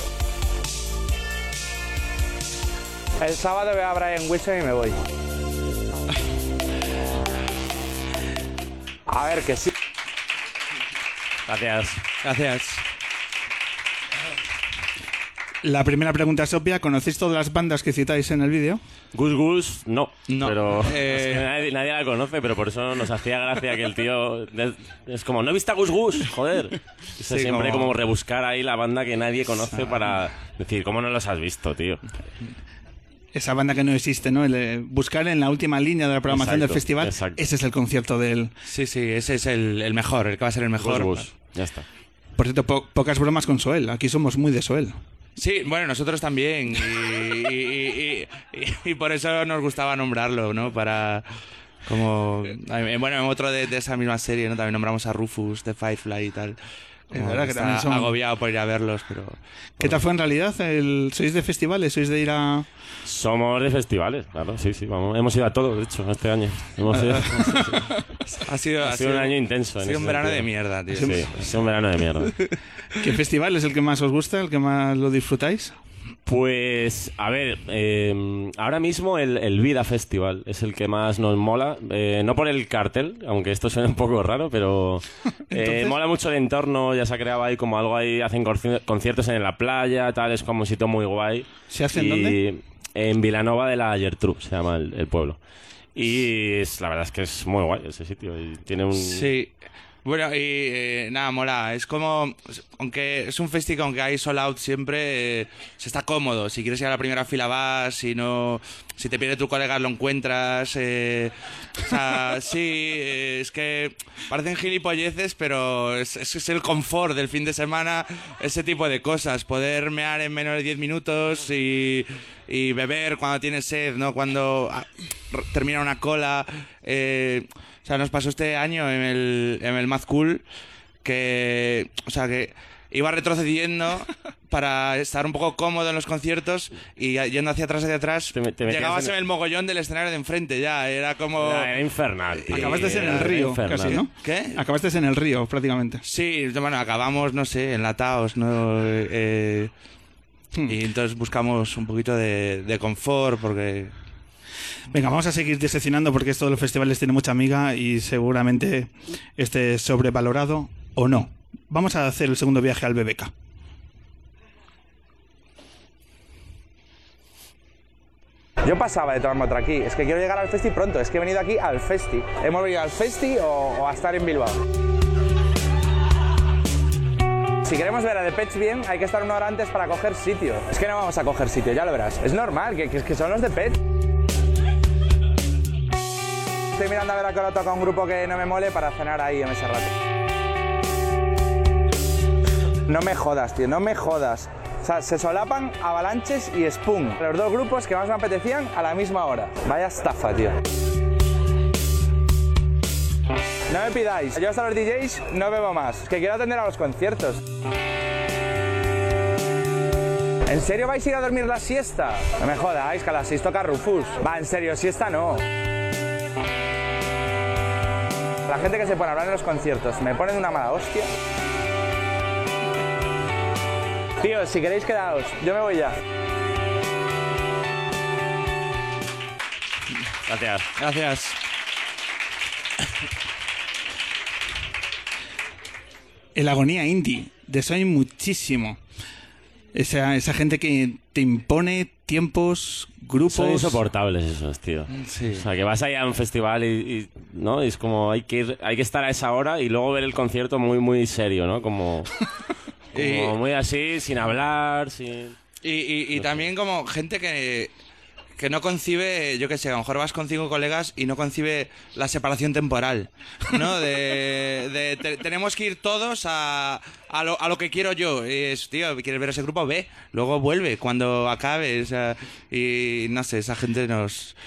El sábado veo a Brian Wilson y me voy. A ver, que sí. Gracias. Gracias. La primera pregunta es obvia. ¿Conocéis todas las bandas que citáis en el vídeo? Gus Gus, no. No, Pero eh, es que nadie, nadie la conoce, pero por eso nos hacía gracia que el tío. Es, es como, no he visto a Gus Gus, joder. Sí, siempre como- como... rebuscar ahí la banda que nadie conoce para decir, ¿cómo no los has visto, tío? Esa banda que no existe, ¿no? El, eh, buscar en la última línea de la programación Exacto, del festival. exacto. Ese es el concierto del... Sí, sí, ese es el, el mejor, el que va a ser el mejor. Gus, ya está. Por cierto, po- pocas bromas con Soel. Aquí somos muy de Soel. Sí, bueno, nosotros también. Y, y- y- y- y por eso nos gustaba nombrarlo, ¿no? Para. Como. eh, Bueno, en otro de, de esa misma serie, ¿no? También nombramos a Rufus de Firefly y tal. Es verdad que está también son- agobiado por ir a verlos, pero. ¿Qué tal fue en realidad? El... ¿Sois de festivales? ¿Sois de ir a...? Somos de festivales, claro, sí, sí, vamos. Hemos ido a todos, de hecho, este año. Hemos ido- Ha sido, ha sido un año intenso. Ha sido un verano de mierda, tío. Sí, ha sido un verano de mierda. ¿Qué festival es el que más os gusta? ¿El que más lo disfrutáis? Pues, a ver, eh, ahora mismo el, el Vida Festival es el que más nos mola. eh, no por el cartel, aunque esto suena un poco raro, pero eh, mola mucho el entorno. Ya se ha creado ahí como algo ahí, hacen conciertos en la playa, tal, es como un sitio muy guay. ¿Se hace en dónde? En Vilanova de la Gertrude, se llama el, el pueblo. Y es- la verdad es que es muy guay ese sitio. Y tiene un. Sí. Bueno, y eh, nada, mola. Es como, aunque es un festival, aunque hay sold out siempre, eh, se está cómodo. Si quieres ir a la primera fila vas, si no, si te pierde tu colega lo encuentras. eh, o sea, sí, eh, es que parecen gilipolleces, pero es, es, es el confort del fin de semana, ese tipo de cosas. Poder mear en menos de 10 minutos y, y beber cuando tienes sed, ¿no? Cuando ah, termina una cola. eh, sea, nos pasó este año en el, en el Mad Cool que, o sea, que iba retrocediendo para estar un poco cómodo en los conciertos y yendo hacia atrás, hacia atrás, Te te llegabas en- en el mogollón del escenario de enfrente ya, era como... Era infernal. tío. Acabaste en el río, infernal. casi, ¿no? ¿Qué? Acabaste en el río, prácticamente. Sí, bueno, acabamos, no sé, enlatados, ¿no? Eh, Hmm. Y entonces buscamos un poquito de, de confort porque... Venga, vamos a seguir diseccionando porque esto de los festivales tiene mucha amiga y seguramente esté sobrevalorado o no. Vamos a hacer el segundo viaje al BBK. Yo pasaba de tomarme otra aquí. Es que quiero llegar al festi pronto. Es que he venido aquí al festi. ¿Hemos venido al festi o, a estar en Bilbao? Si queremos ver a The Pets bien, hay que estar una hora antes para coger sitio. Es que no vamos a coger sitio, ya lo verás. Es normal, que, que, son los de Pets. Estoy mirando a ver a qué hora toca un grupo que no me mole para cenar ahí en ese rato. No me jodas, tío, no me jodas. O sea, se solapan Avalanches y Spoon. Los dos grupos que más me apetecían a la misma hora. Vaya estafa, tío. No me pidáis. Yo hasta los DJs no bebo más. Que quiero atender a los conciertos. ¿En serio vais a ir a dormir la siesta? No me jodáis, que a las 6 toca Rufus. Va, en serio, siesta no. La gente que se pone a hablar en los conciertos me ponen una mala hostia. Tío, si queréis quedaos, yo me voy ya. Gracias. Gracias. El agonía indie. De muchísimo. Esa, esa gente que te impone tiempos, grupos. Son insoportables esos, tío. Sí. O sea, que vas allá a un festival y, y, ¿no? Y es como hay que ir, hay que estar a esa hora y luego ver el concierto muy, muy serio, ¿no? Como, como Y- muy así, sin hablar, sin... Y, y- y también como gente que, que no concibe, yo qué sé, a lo mejor vas con cinco colegas y no concibe la separación temporal, ¿no? De, te- tenemos que ir todos a, a, lo, a lo que quiero yo. Y es, tío, ¿quieres ver ese grupo? Ve, luego vuelve cuando acabe. o sea, y no sé, esa gente nos...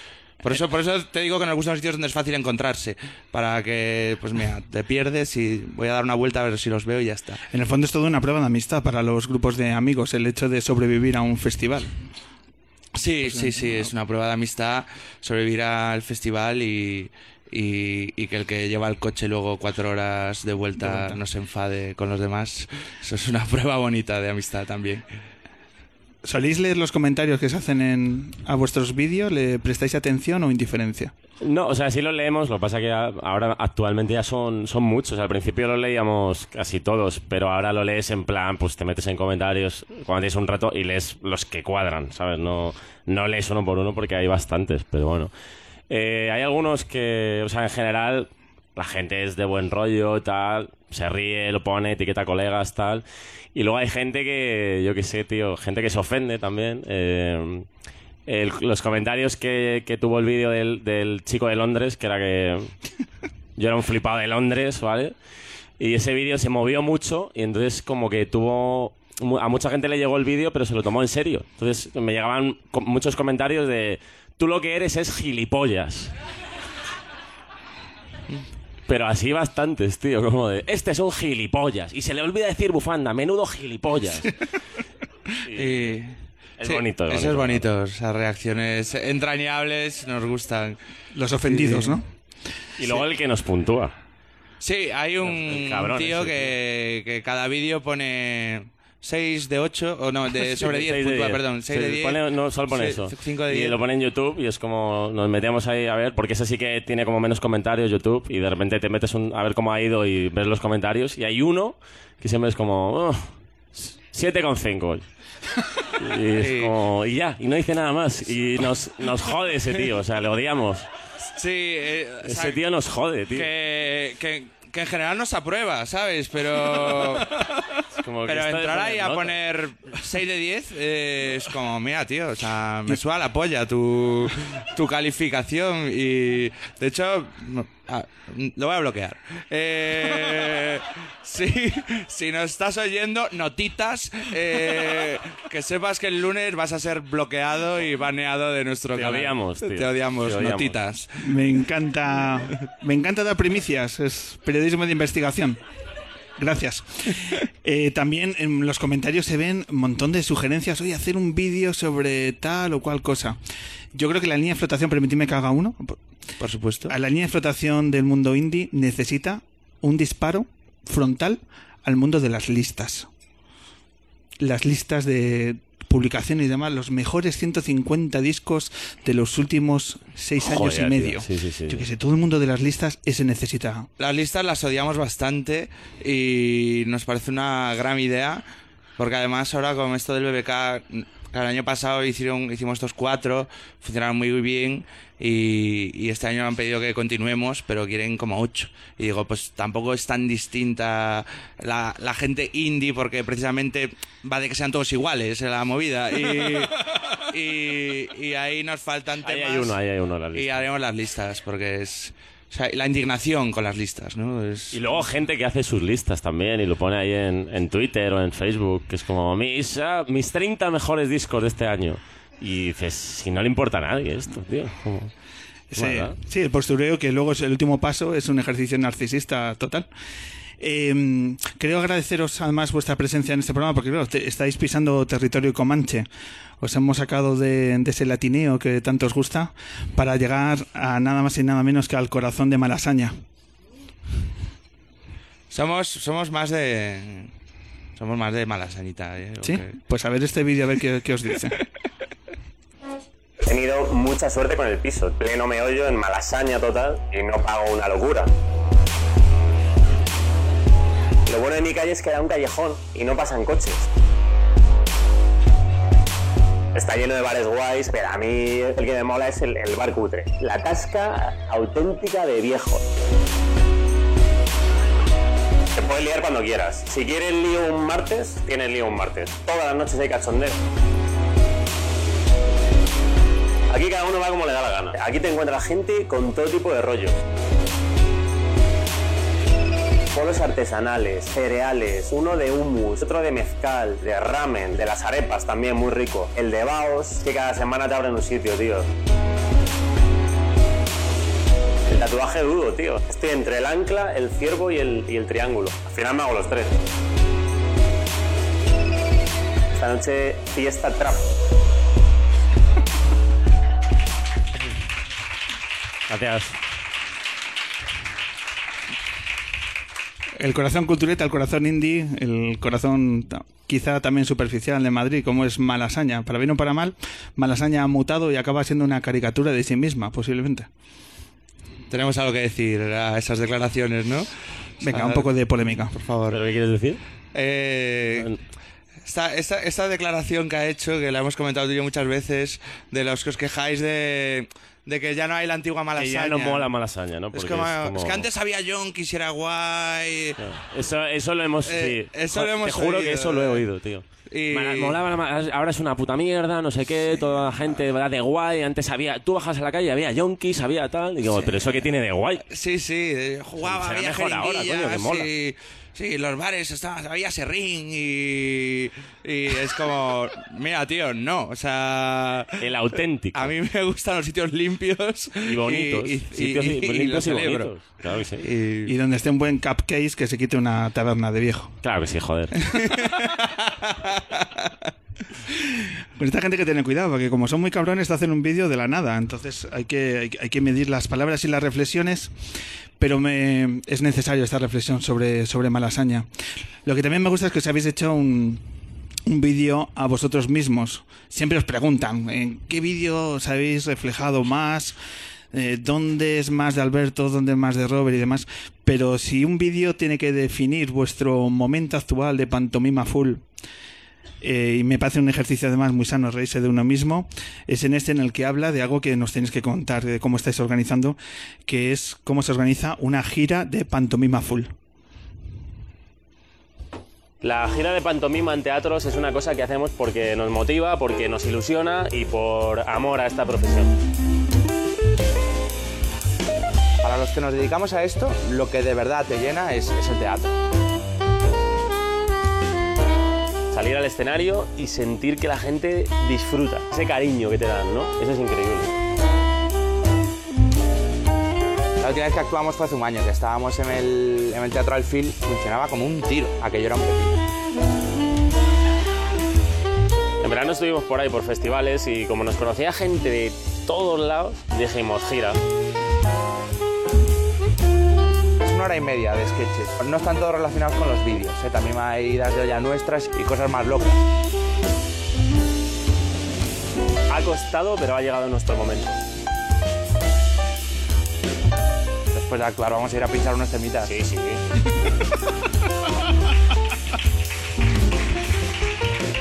Por eso, por eso te digo que nos gustan los sitios donde es fácil encontrarse. Para que, pues mira, te pierdes y voy a dar una vuelta a ver si los veo y ya está. En el fondo es toda una prueba de amistad para los grupos de amigos, el hecho de sobrevivir a un festival. Sí, sí, sí, es una prueba de amistad sobrevivir al festival y, y, y que el que lleva el coche luego cuatro horas de vuelta, no se enfade con los demás. Eso es una prueba bonita de amistad también. ¿Soléis leer los comentarios que se hacen en, a vuestros vídeos? ¿Le prestáis atención o indiferencia? No, o sea, sí los leemos, lo que pasa que a- ahora actualmente ya son, son muchos. Al principio los leíamos casi todos, pero ahora lo lees en plan, pues te metes en comentarios cuando tienes un rato y lees los que cuadran, ¿sabes? No, no lees uno por uno porque hay bastantes, pero bueno. Eh, hay algunos que, o sea, en general, la gente es de buen rollo, tal, se ríe, lo pone, etiqueta colegas, tal. Y luego hay gente que, yo qué sé, tío, gente que se ofende también. Eh, el- los comentarios que, que tuvo el vídeo del, del chico de Londres, que era que yo era un flipado de Londres, ¿vale? Y ese vídeo se movió mucho y entonces como que tuvo... A mucha gente le llegó el vídeo, pero se lo tomó en serio. Entonces me llegaban muchos comentarios de, tú lo que eres es gilipollas. Pero así bastantes, tío, como de, este es un gilipollas. Y se le olvida decir bufanda, menudo gilipollas. Y- Es sí, bonito, es Eso es bonito. bonito. Esas reacciones entrañables nos gustan. Los ofendidos, Sí. ¿no? Y luego el que nos puntúa. Sí, hay un cabrón tío que cada vídeo pone 6 de 8, o no, de, sobre 10, Seis de puntúa, diez. perdón, 6 de Sí, 10. pone- no, solo pone Sí, eso. cinco de y diez. lo pone en YouTube y es como nos metemos ahí a ver, porque ese sí que tiene como menos comentarios YouTube y de repente te metes un- a ver cómo ha ido y ves los comentarios y hay uno que siempre es como oh, 7,5. Y es Sí. como, y ya, y no dice nada más. Y nos, nos jode ese tío, o sea, le odiamos. Sí, eh, o sea, Ese tío nos jode, tío. que, que, que en general nos aprueba, ¿sabes? Pero, como que pero de entrar ahí poner a nota. poner 6 de 10 eh, es como, mira, tío, o sea, me suda la polla tu, tu calificación y, de hecho, no, ah, lo voy a bloquear. Eh, sí, si nos estás oyendo, notitas, eh, que sepas que el lunes vas a ser bloqueado y baneado de nuestro Te canal. odiamos, tío. Te odiamos, Te odiamos. notitas. Me encanta, me encanta dar primicias, es periodismo de investigación. Gracias. Eh, también en los comentarios se ven un montón de sugerencias. Oye, hacer un vídeo sobre tal o cual cosa. Yo creo que la línea de flotación, permitidme que haga uno. Por supuesto. A la línea de flotación del mundo indie necesita un disparo frontal al mundo de las listas. Las listas de publicación y demás, los mejores 150 discos de los últimos seis años Joder, y medio. Sí, sí, sí. Yo que sé, todo el mundo de las listas, ese necesita. Las listas las odiamos bastante y nos parece una gran idea, porque además ahora con esto del BBK, el año pasado hicieron, hicimos estos cuatro, funcionaron muy bien y, y este año han pedido que continuemos, pero quieren como ocho. Y digo, pues tampoco es tan distinta la, la gente indie, porque precisamente va de que sean todos iguales en la movida. Y, y, y ahí nos faltan Ahí temas. hay uno, ahí hay uno la Y lista. haremos las listas, porque es... o sea, la indignación con las listas, ¿no? Es... Y luego gente que hace sus listas también y lo pone ahí en, en Twitter o en Facebook, que es como mis, ah, mis 30 mejores discos de este año. Y dices, si no le importa a nadie esto, tío. como- Sí, sí, el postureo, que luego es el último paso, es un ejercicio narcisista total. Eh, creo agradeceros además vuestra presencia en este programa porque claro, te- estáis pisando territorio comanche. Os hemos sacado de, de ese latineo que tanto os gusta para llegar a nada más y nada menos que al corazón de Malasaña. Somos, somos más de... Somos más de mala sanita, ¿eh? ¿Sí? Pues a ver este vídeo a ver qué, qué os dice. He tenido mucha suerte con el piso. Pleno meollo en malasaña total y no pago una locura. Lo bueno de mi calle es que da un callejón y no pasan coches. Está lleno de bares guays, pero a mí el que me mola es el, bar cutre. La tasca auténtica de viejo. Te puedes liar cuando quieras. Si quieres lío un martes, tienes lío un martes. Todas las noches hay cachondeo. Aquí cada uno va como le da la gana. Aquí te encuentras gente con todo tipo de rollos. Polos artesanales, cereales, uno de hummus, otro de mezcal, de ramen, de las arepas también muy rico. El de baos, que cada semana te abren un sitio, tío. El tatuaje duro, tío. Estoy entre el ancla, el ciervo y el, y el triángulo. Al final me hago los tres. Esta noche fiesta trap. Gracias. El corazón cultureta, el corazón indie, el corazón... quizá también superficial de Madrid, como es Malasaña. Para bien o para mal, Malasaña ha mutado y acaba siendo una caricatura de sí misma, posiblemente. Tenemos algo que decir a esas declaraciones, ¿no? Venga, un poco de polémica. Por favor. ¿Pero qué quieres decir? Eh, esta, esta, esta declaración que ha hecho, que la hemos comentado tú y yo muchas veces, de los que os quejáis de, de que ya no hay la antigua Que malasaña. ya no mola malasaña, ¿no? Es, como, es como- es que antes había yonkis y era guay. Eso, eso lo hemos... Eh, sí. eso lo hemos Te juro oído, que eso lo he eh. oído, tío. Y- molaba ahora es una puta mierda, no sé qué, toda la gente va de guay. Antes había... Tú bajas a la calle, había yonkis, había tal... Y digo, pero ¿eso qué tiene de guay? Sí, sí, eh, jugaba, Será había mejor ahora, coño, que mola. Sí, los bares estaban, había serrín y, y es como, mira, tío, no, o sea, El auténtico. a mí me gustan los sitios limpios Y bonitos. y, y- Sitios y- y limpios y bonitos. Claro que sí. Y donde esté un buen cupcase que se quite una taberna de viejo. Claro que sí, joder. Con esta gente hay que tener cuidado, porque como son muy cabrones, te hacen un vídeo de la nada. Entonces hay que, hay que medir las palabras y las reflexiones, pero me, es necesario esta reflexión sobre, sobre Malasaña. Lo que también me gusta es que os habéis hecho un, un vídeo a vosotros mismos. Siempre os preguntan, ¿en qué vídeo os habéis reflejado más? Eh, ¿Dónde es más de Alberto? ¿Dónde es más de Robert y demás? Pero si un vídeo tiene que definir vuestro momento actual de pantomima full, eh, y me parece un ejercicio además muy sano reírse de uno mismo, es en este en el que habla de algo que nos tenéis que contar, de cómo estáis organizando, que es cómo se organiza una gira de pantomima full. La gira de pantomima en teatros es una cosa que hacemos porque nos motiva, porque nos ilusiona y por amor a esta profesión. Para los que nos dedicamos a esto, lo que de verdad te llena es, es el teatro. Salir al escenario y sentir que la gente disfruta, ese cariño que te dan, ¿no? Eso es increíble. La última vez que actuamos fue hace un año, que estábamos en el, en el Teatro Alfil, funcionaba como un tiro, aquello era un pepino. En verano estuvimos por ahí por festivales y como nos conocía gente de todos lados, dijimos, gira. Una hora y media de sketches. No están todos relacionados con los vídeos, ¿eh? también hay idas de olla nuestras y cosas más locas. Ha costado, pero ha llegado nuestro momento. Después de actuar vamos a ir a pinchar unos temitas. Sí, sí.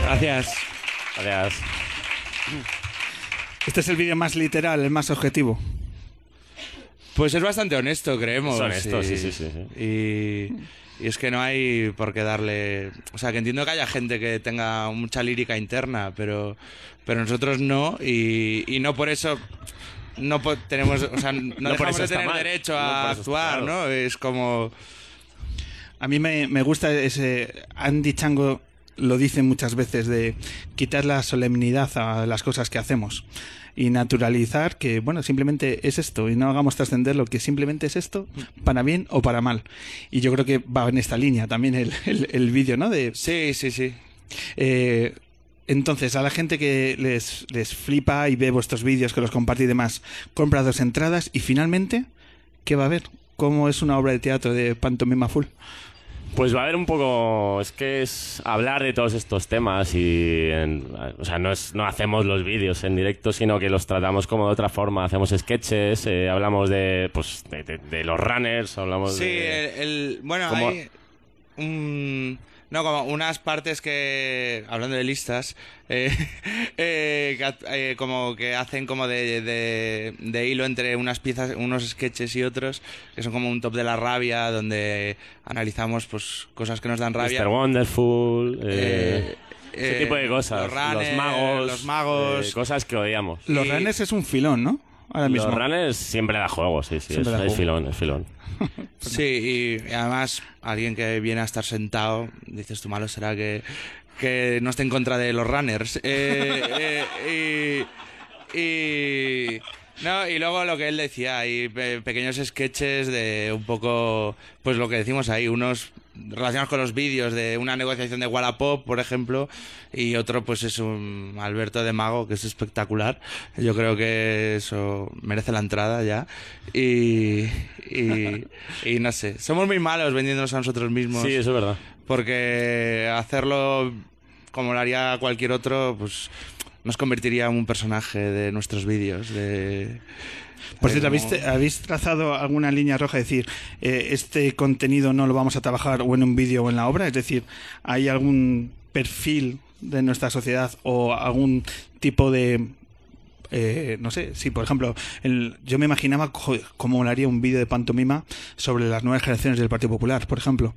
Gracias. Gracias. Este es el vídeo más literal, el más objetivo. Pues es bastante honesto, creemos. Es honesto, y- sí, sí, sí, Y, y es que no hay por qué darle... O sea, que entiendo que haya gente que tenga mucha lírica interna, pero, pero nosotros no, y, y no por eso... No po- tenemos, o sea, no, No por dejamos eso de está tener mal. derecho a está- actuar, claro. ¿no? Es como... A mí me, me gusta ese. Andy Chango lo dice muchas veces de quitar la solemnidad a las cosas que hacemos y naturalizar que, bueno, simplemente es esto y no hagamos trascender lo que simplemente es esto, para bien o para mal. Y yo creo que va en esta línea también el, el, el vídeo, ¿no? De, Sí, sí, sí. eh, entonces, a la gente que les, les flipa y ve vuestros vídeos, que los comparte y demás, compra dos entradas y finalmente, ¿qué va a haber? ¿Cómo es una obra de teatro de pantomima full? Pues va a haber un poco, es que es hablar de todos estos temas y, en- o sea, no, es, no hacemos los vídeos en directo, sino que los tratamos como de otra forma. Hacemos sketches, eh, hablamos de, pues, de, de- de los runners, hablamos Sí, de... el, el- bueno, hay un- no, como unas partes que, hablando de listas, eh, eh, que, eh, como que hacen como de, de- de hilo entre unas piezas, unos sketches y otros, que son como un top de la rabia, donde analizamos pues cosas que nos dan rabia. Mr. Wonderful, eh, Eh, ese eh, tipo de cosas. los runners, magos, los magos. eh, cosas que odiamos. Los Y- runners es un filón, ¿no? Ahora Los mismo. runners siempre da juego, sí, sí, es, es filón, es filón. Sí, y además alguien que viene a estar sentado, dices tú malo será que, que no esté en contra de los runners. Eh, eh, y- no, y luego lo que él decía, hay pe- pequeños sketches de un poco, pues lo que decimos ahí, unos relacionados con los vídeos de una negociación de Wallapop, por ejemplo, y otro pues es un Alberto de Mago, que es espectacular. Yo creo que eso merece la entrada ya. Y, y, y no sé, somos muy malos vendiéndonos a nosotros mismos. Sí, eso es verdad. Porque hacerlo como lo haría cualquier otro, pues nos convertiría en un personaje de nuestros vídeos. De, Por cierto, ¿habéis, como- ¿habéis trazado alguna línea roja? Es decir, eh, este contenido no lo vamos a trabajar o en un vídeo o en la obra. Es decir, ¿hay algún perfil de nuestra sociedad o algún tipo de... eh, no sé, si por ejemplo, el- yo me imaginaba cómo haría un vídeo de pantomima sobre las nuevas generaciones del Partido Popular, por ejemplo,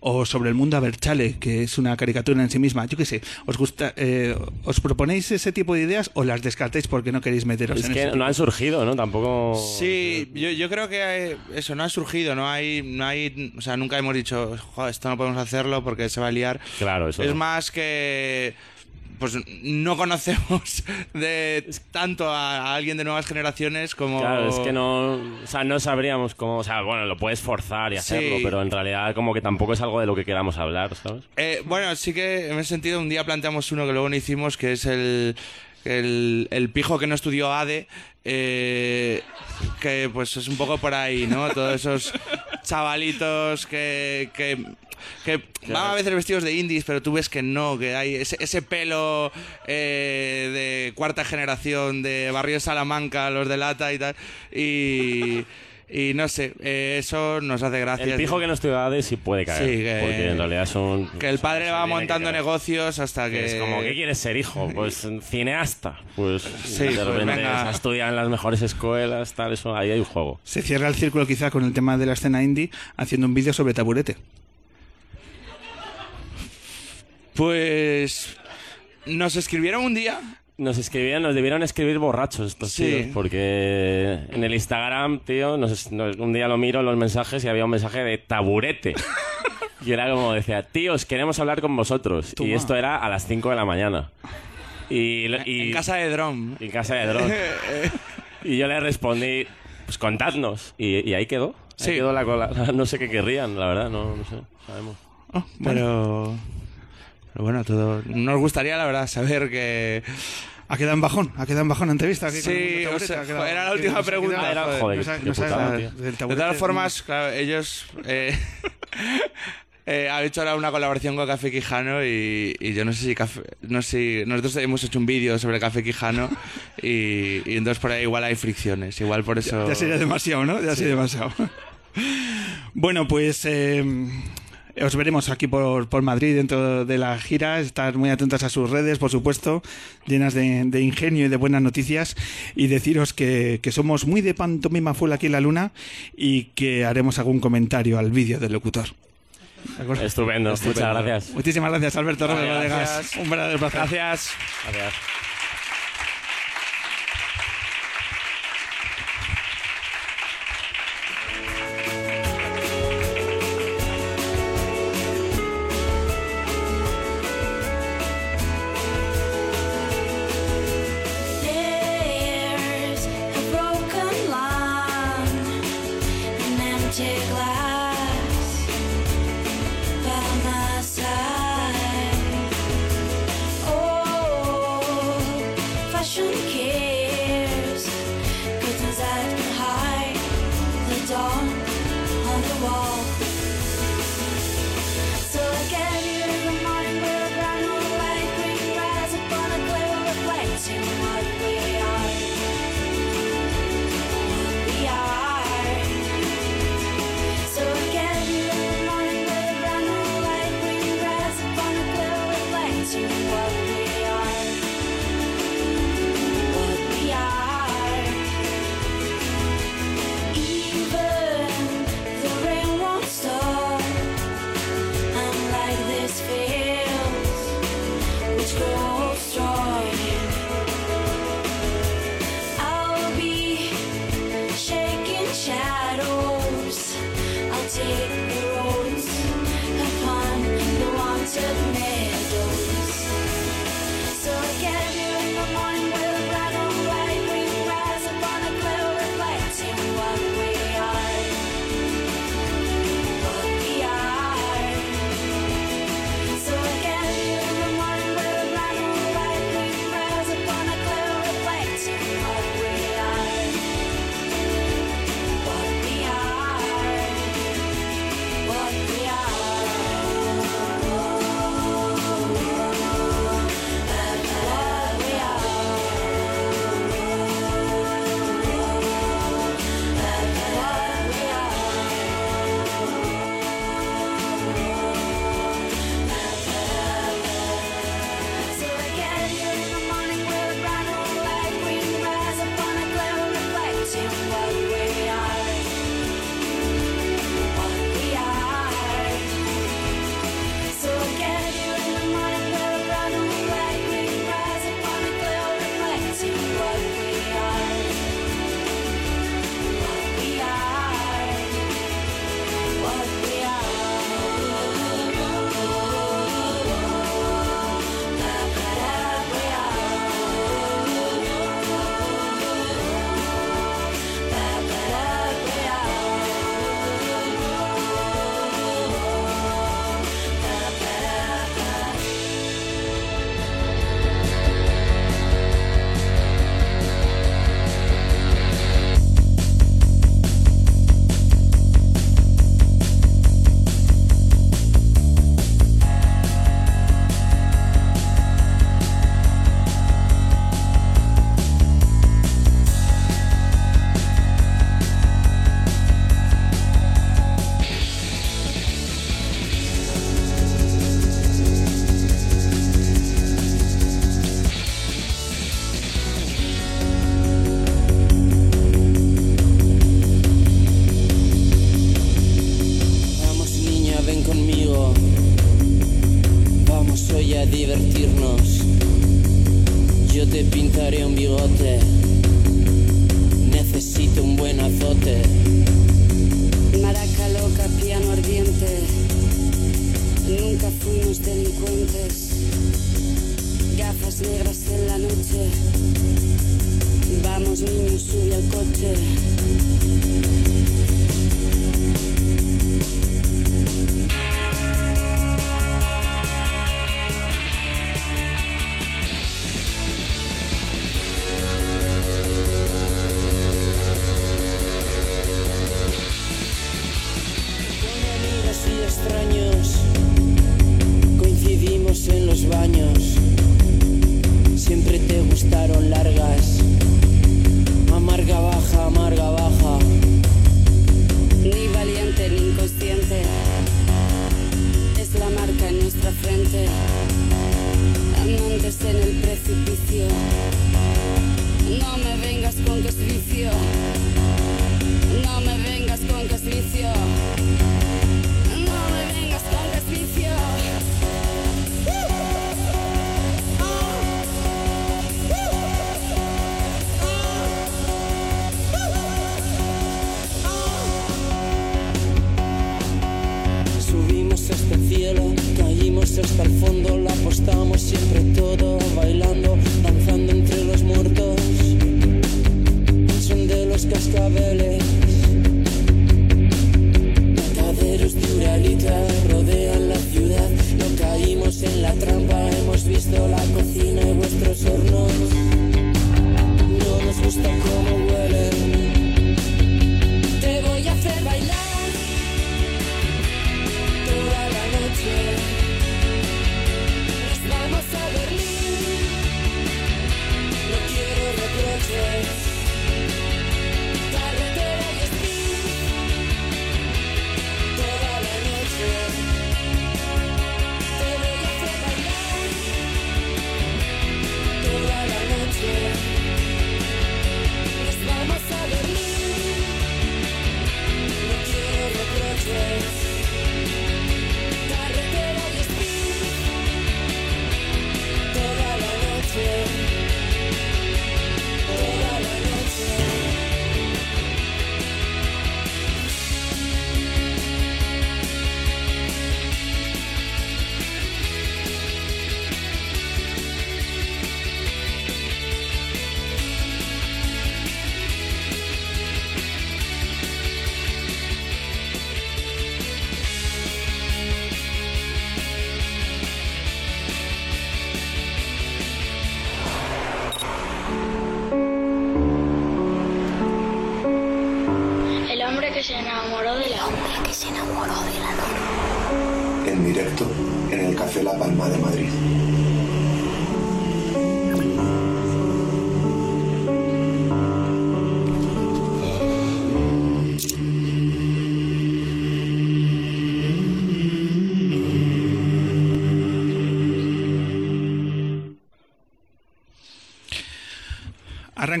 o sobre el mundo Aberchale, que es una caricatura en sí misma. Yo qué sé, ¿os gusta, eh, os proponéis ese tipo de ideas o las descartáis porque no queréis meteros Es en que ese no han surgido, ¿no? Tampoco... Sí, yo, yo creo que eso no ha surgido, no hay, no hay, o sea, nunca hemos dicho, "Joder, esto no podemos hacerlo porque se va a liar. Claro, eso Es no. más que pues no conocemos de tanto a, a alguien de nuevas generaciones como Claro, es que no, o sea, no sabríamos cómo, o sea, bueno, lo puedes forzar y Sí. hacerlo, pero en realidad como que tampoco es algo de lo que queramos hablar, ¿sabes? Eh, bueno, sí que en ese sentido un día planteamos uno que luego no hicimos, que es el, el, el pijo que no estudió ADE, eh, que pues es un poco por ahí, ¿no? Todos esos chavalitos que... que que van a veces vestidos de indies, pero tú ves que no, que hay ese, ese pelo eh, de cuarta generación de Barrio de Salamanca, los de lata y tal. Y, y no sé, eh, eso nos hace gracia. El pijo que no estudia ADE sí puede caer, Sí, que- porque en realidad son... Que el padre va montando negocios hasta que... Es como, ¿qué quieres ser, hijo? Pues cineasta. Pues Sí, de pues repente venga. se estudia en las mejores escuelas, tal, eso, ahí hay un juego. Se cierra el círculo quizá con el tema de la escena indie haciendo un vídeo sobre taburete. Pues nos escribieron un día. Nos escribían, nos debieron escribir borrachos estos Sí. tíos, porque en el Instagram, tío, nos- nos- un día lo miro en los mensajes y había un mensaje de taburete. y era como decía, tíos, queremos hablar con vosotros. Toma. Y esto era a las 5 de la mañana. Y, y- En casa de Drom. En casa de Dron. y yo le respondí, pues contadnos. Y, y ahí quedó. Ahí Sí. quedó la cola. No sé qué querrían, la verdad, no, no sé. Sabemos. Pero... Pero bueno, todo... Nos gustaría, la verdad, saber que... Ha quedado en bajón, ha quedado en bajón la entrevista. Sí, o sea, quedado- era la última pregunta. era- joder. putada, De todas formas, claro, ellos eh, eh, han hecho ahora una colaboración con Café Quijano y, y yo no sé si Café, no sé si nosotros hemos hecho un vídeo sobre Café Quijano y, y entonces por ahí igual hay fricciones, igual por eso. Ya sería demasiado, ¿no? Ya sería demasiado. bueno, pues eh, os veremos aquí por, por Madrid dentro de la gira. Estar muy atentos a sus redes, por supuesto, llenas de, de ingenio y de buenas noticias. Y deciros que, que somos muy de pantomima full aquí en la luna y que haremos algún comentario al vídeo del locutor. Estupendo, muchas gracias. Muchísimas gracias, Alberto gracias. Un verdadero placer. Gracias. Gracias.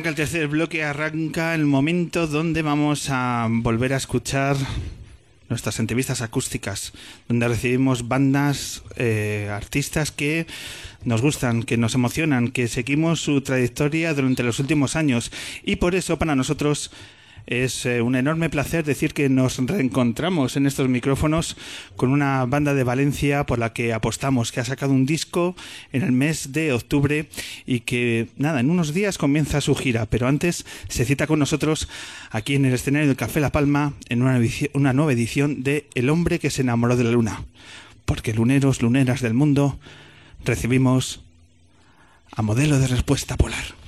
El tercer bloque, arranca el momento donde vamos a volver a escuchar nuestras entrevistas acústicas, donde recibimos bandas, eh, artistas que nos gustan, que nos emocionan, que seguimos su trayectoria durante los últimos años. Y por eso para nosotros es eh, un enorme placer decir que nos reencontramos en estos micrófonos con una banda de Valencia por la que apostamos, que ha sacado un disco en el mes de octubre y que, nada, en unos días comienza su gira, pero antes se cita con nosotros aquí en el escenario del Café La Palma en una, una nueva edición de El hombre que se enamoró de la luna. Porque luneros, luneras del mundo, recibimos a modelo de respuesta polar.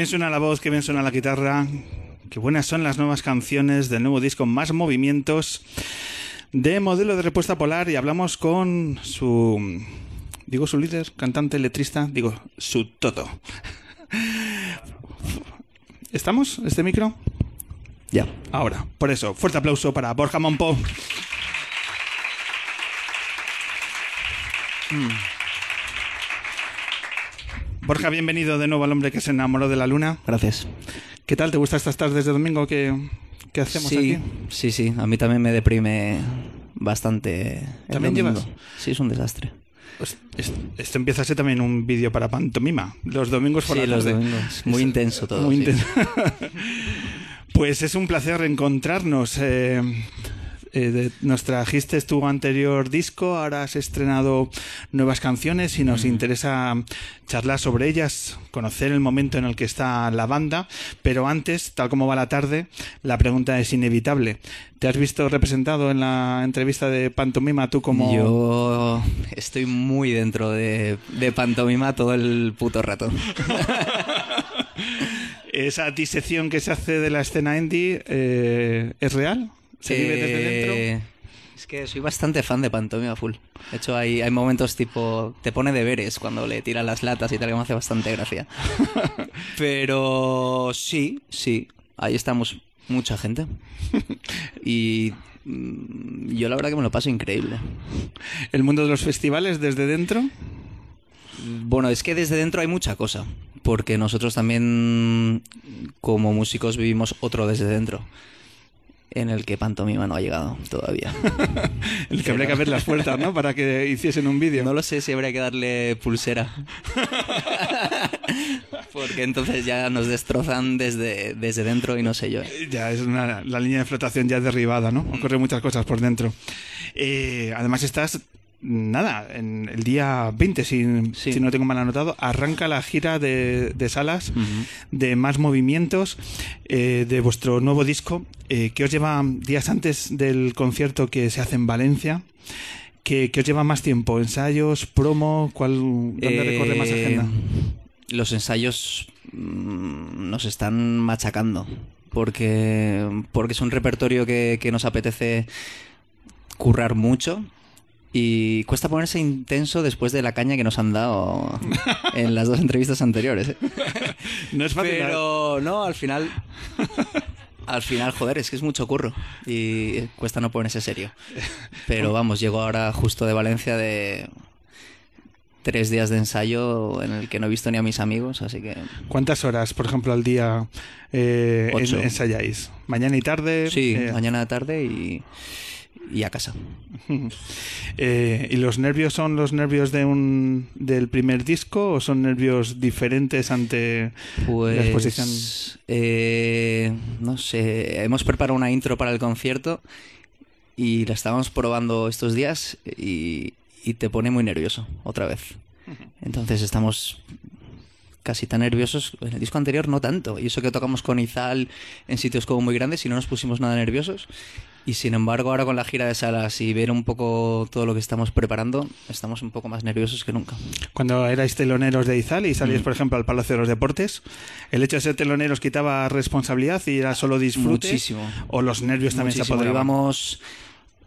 Bien suena la voz, qué bien suena la guitarra. Qué buenas son las nuevas canciones del nuevo disco Más Movimientos de Modelo de Respuesta Polar y hablamos con su, digo su líder, cantante, letrista, digo su todo. ¿Estamos? ¿Este micro? Ya. Ahora, por eso, fuerte aplauso para Borja Monpo. Borja, bienvenido de nuevo al hombre que se enamoró de la luna. Gracias. ¿Qué tal? ¿Te gusta estas tardes de domingo que, que hacemos sí, aquí? Sí, sí, a mí también me deprime bastante. el ¿También domingo. llevas? Sí, es un desastre. Pues es- esto empieza a ser también un vídeo para pantomima. Los domingos por Sí, la los domingos. Muy Es- intenso todo, Muy sí. intenso. pues es un placer reencontrarnos. eh, eh, de- nos trajiste tu anterior disco, ahora has estrenado nuevas canciones y nos interesa charlar sobre ellas, conocer el momento en el que está la banda, pero antes, tal como va la tarde, la pregunta es inevitable. ¿Te has visto representado en la entrevista de Pantomima tú como... Yo estoy muy dentro de, de pantomima todo el puto rato. ¿Esa disección que se hace de la escena indie eh, es real? ¿Se vive desde dentro? Eh, Es que soy bastante fan de pantomima full. De hecho, hay, hay momentos tipo. Te pone deberes cuando le tiran las latas y tal, que me hace bastante gracia. Pero sí, sí. Ahí estamos Mucha gente. Y mm, yo la verdad que me lo paso increíble. ¿El mundo de los festivales desde dentro? Bueno, es que desde dentro hay mucha cosa, porque nosotros también como músicos vivimos otro desde dentro, en el que Pantomima no ha llegado todavía. El que habría que abrir las puertas, ¿no? Para que hiciesen un vídeo. No lo sé si habría que darle pulsera. Porque entonces ya nos destrozan desde, desde dentro y no sé yo. Ya es una, la línea de flotación ya derribada, ¿no? Ocurren muchas cosas por dentro. Eh, además estás, nada, en el día 20, si, si no tengo mal anotado, arranca la gira de, de salas, de más movimientos, eh, de vuestro nuevo disco, eh, que os lleva días antes del concierto que se hace en Valencia. que que os lleva más tiempo? ¿Ensayos, promo? ¿Cuál, ¿Dónde Eh, recorre más agenda? Los ensayos mm, nos están machacando porque, porque es un repertorio que, que nos apetece currar mucho y cuesta ponerse intenso después de la caña que nos han dado en las dos entrevistas anteriores. ¿eh? No es fácil. Pero no, al final... Al final, joder, es que es mucho curro y cuesta no ponerse serio. Pero vamos, llego ahora justo de Valencia de tres días de ensayo en el que no he visto ni a mis amigos, así que... ¿Cuántas horas, por ejemplo, al día eh, ensayáis? ¿Mañana y tarde? Sí, Eh, mañana tarde y, y a casa. Eh, ¿Y los nervios son los nervios de un del primer disco o son nervios diferentes ante la exposición? Pues, eh, no sé, hemos preparado una intro para el concierto y la estábamos probando estos días y, y te pone muy nervioso otra vez. Entonces estamos casi tan nerviosos. En el disco anterior no tanto. Y eso que tocamos con Izal en sitios como muy grandes y no nos pusimos nada nerviosos. Y sin embargo ahora con la gira de salas y ver un poco todo lo que estamos preparando, estamos un poco más nerviosos que nunca. Cuando erais teloneros de Izal y salíais, Mm. por ejemplo, al Palacio de los Deportes, ¿el hecho de ser teloneros quitaba responsabilidad y era solo disfrute? Muchísimo. ¿O los nervios también se Muchísimo. apoderaban? Íbamos,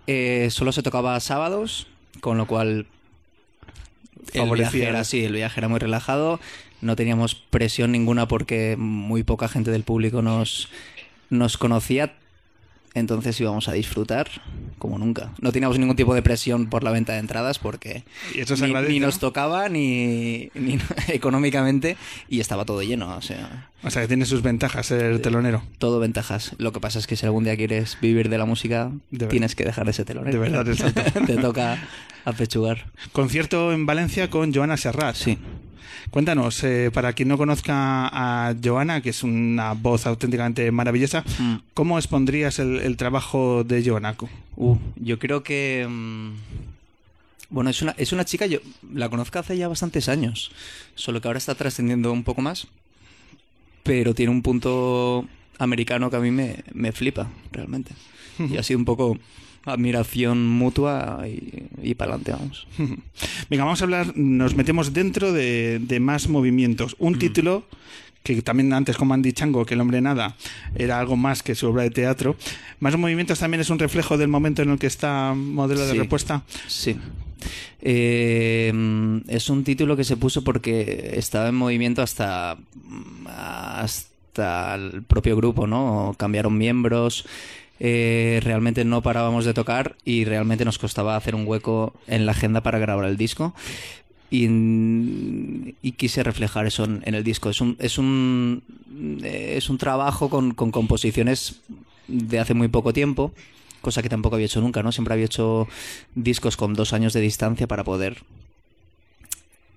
eh, solo se tocaba sábados, con lo cual el Favorecía. viaje era así, el viaje era muy relajado, no teníamos presión ninguna porque muy poca gente del público nos, nos conocía, entonces íbamos a disfrutar como nunca. No teníamos ningún tipo de presión por la venta de entradas porque Y eso se ni, agradece, ni ¿no? nos tocaba ni, ni económicamente y estaba todo lleno, o sea... O sea, que tiene sus ventajas ser telonero. Todo ventajas. Lo que pasa es que si algún día quieres vivir de la música, De tienes que dejar ese telonero. de verdad, exacto. Te toca apechugar. Concierto en Valencia con Joana Serrat. Sí. Cuéntanos, eh, para quien no conozca a Joana, que es una voz auténticamente maravillosa, Mm. ¿cómo expondrías el, el trabajo de Joana? Uh, yo creo que... mm, Bueno, es una, es una chica, yo la conozco hace ya bastantes años, solo que ahora está trascendiendo un poco más, pero tiene un punto americano que a mí me, me flipa, realmente. Y ha sido un poco admiración mutua y, y para adelante, vamos. Venga, vamos a hablar, nos metemos dentro de, de más movimientos. Mm. Un título que también antes como Andy Chango, que el hombre nada, era algo más que su obra de teatro. Más movimientos también es un reflejo del momento en el que está modelo de Sí. respuesta. Sí. Eh, mm, es un título que se puso porque estaba en movimiento hasta, mm, hasta el propio grupo, ¿no? Cambiaron miembros, eh, realmente no parábamos de tocar y realmente nos costaba hacer un hueco en la agenda para grabar el disco. Y, y quise reflejar eso en, el disco. Es un, es un, eh, es un trabajo con, composiciones de hace muy poco tiempo, cosa que tampoco había hecho nunca, ¿no? Siempre había hecho discos con dos años de distancia para poder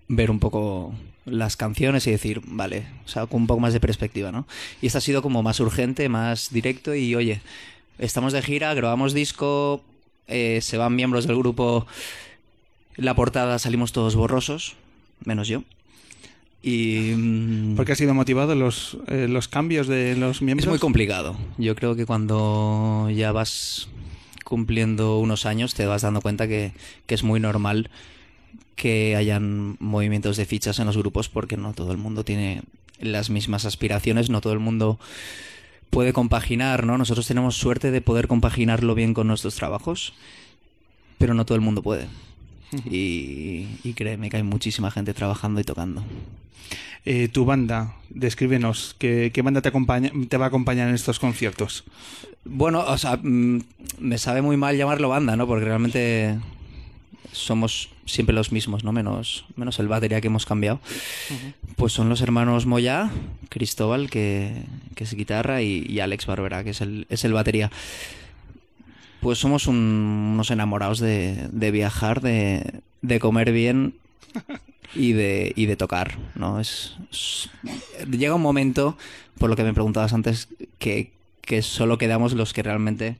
ver un poco las canciones y decir, vale, o sea, con un poco más de perspectiva, ¿no? Y este ha sido como más urgente, más directo y, oye, estamos de gira, grabamos disco, eh, se van miembros del grupo, la portada salimos todos borrosos, menos yo. Y... mm, ¿Por qué ha sido motivado los, eh, los cambios de los miembros? es muy complicado. Yo creo que cuando ya vas cumpliendo unos años te vas dando cuenta que, que es muy normal que hayan movimientos de fichas en los grupos porque no todo el mundo tiene las mismas aspiraciones, no todo el mundo puede compaginar, ¿no? Nosotros tenemos suerte de poder compaginarlo bien con nuestros trabajos, pero no todo el mundo puede. Y, y créeme que hay muchísima gente trabajando y tocando. eh, tu banda. Descríbenos, ¿qué, qué banda te, acompaña, te va a acompañar en estos conciertos? Bueno, o sea, mm, me sabe muy mal llamarlo banda, ¿no? Porque realmente somos siempre los mismos, ¿no? Menos, menos el batería que hemos cambiado. Pues son los hermanos Moya, Cristóbal, que, que es guitarra, y, y Alex Barbera, que es el, es el batería. Pues somos un- unos enamorados de, de viajar, de, de comer bien y de, y de tocar, ¿no? Es, es- llega un momento, por lo que me preguntabas antes, que, que solo quedamos los que realmente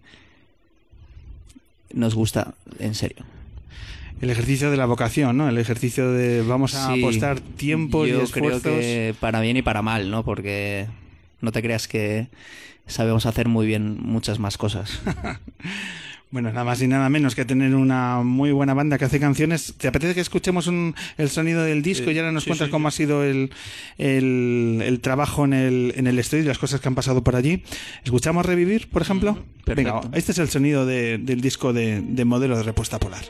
nos gusta en serio. El ejercicio de la vocación, ¿no? El ejercicio de vamos a Sí, apostar tiempo y yo esfuerzos. creo que para bien y para mal, ¿no? Porque no te creas que sabemos hacer muy bien muchas más cosas. Bueno, nada más y nada menos que tener una muy buena banda que hace canciones. ¿Te apetece que escuchemos un- el sonido del disco Sí, y ahora nos sí, cuentas sí, cómo ha sido el, el, el trabajo en el, en el estudio y las cosas que han pasado por allí? ¿Escuchamos Revivir, por ejemplo? Venga, este es el sonido de- del disco de, de Modelo de Respuesta Polar.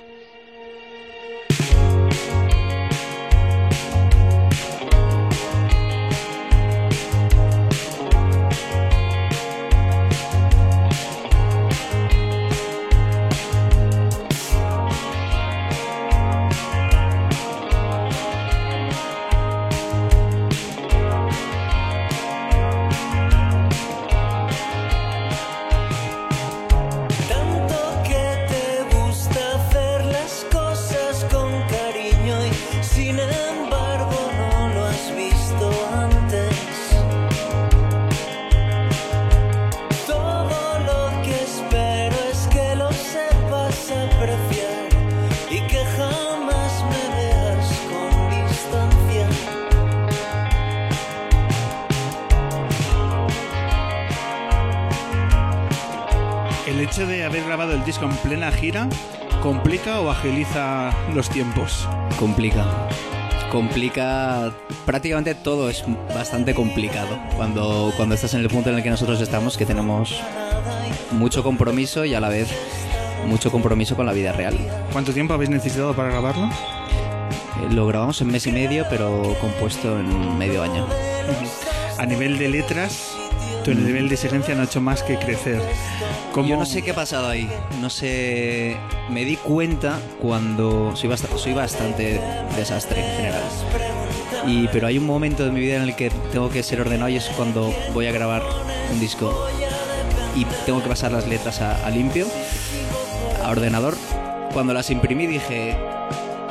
Agiliza los tiempos? Complica. Complica. Prácticamente todo es bastante complicado. Cuando, cuando estás en el punto en el que nosotros estamos, que tenemos mucho compromiso y a la vez mucho compromiso con la vida real. ¿Cuánto tiempo habéis necesitado para grabarlo? Eh, Lo grabamos en mes y medio, pero compuesto en medio año. A nivel de letras, tu nivel de exigencia no ha hecho más que crecer. ¿Cómo- Yo no sé qué ha pasado ahí. No sé. Me di cuenta cuando. Soy, bast- soy bastante desastre en general. Y, pero hay un momento de mi vida en el que tengo que ser ordenado y es cuando voy a grabar un disco y tengo que pasar las letras a, a limpio, a ordenador. Cuando las imprimí dije,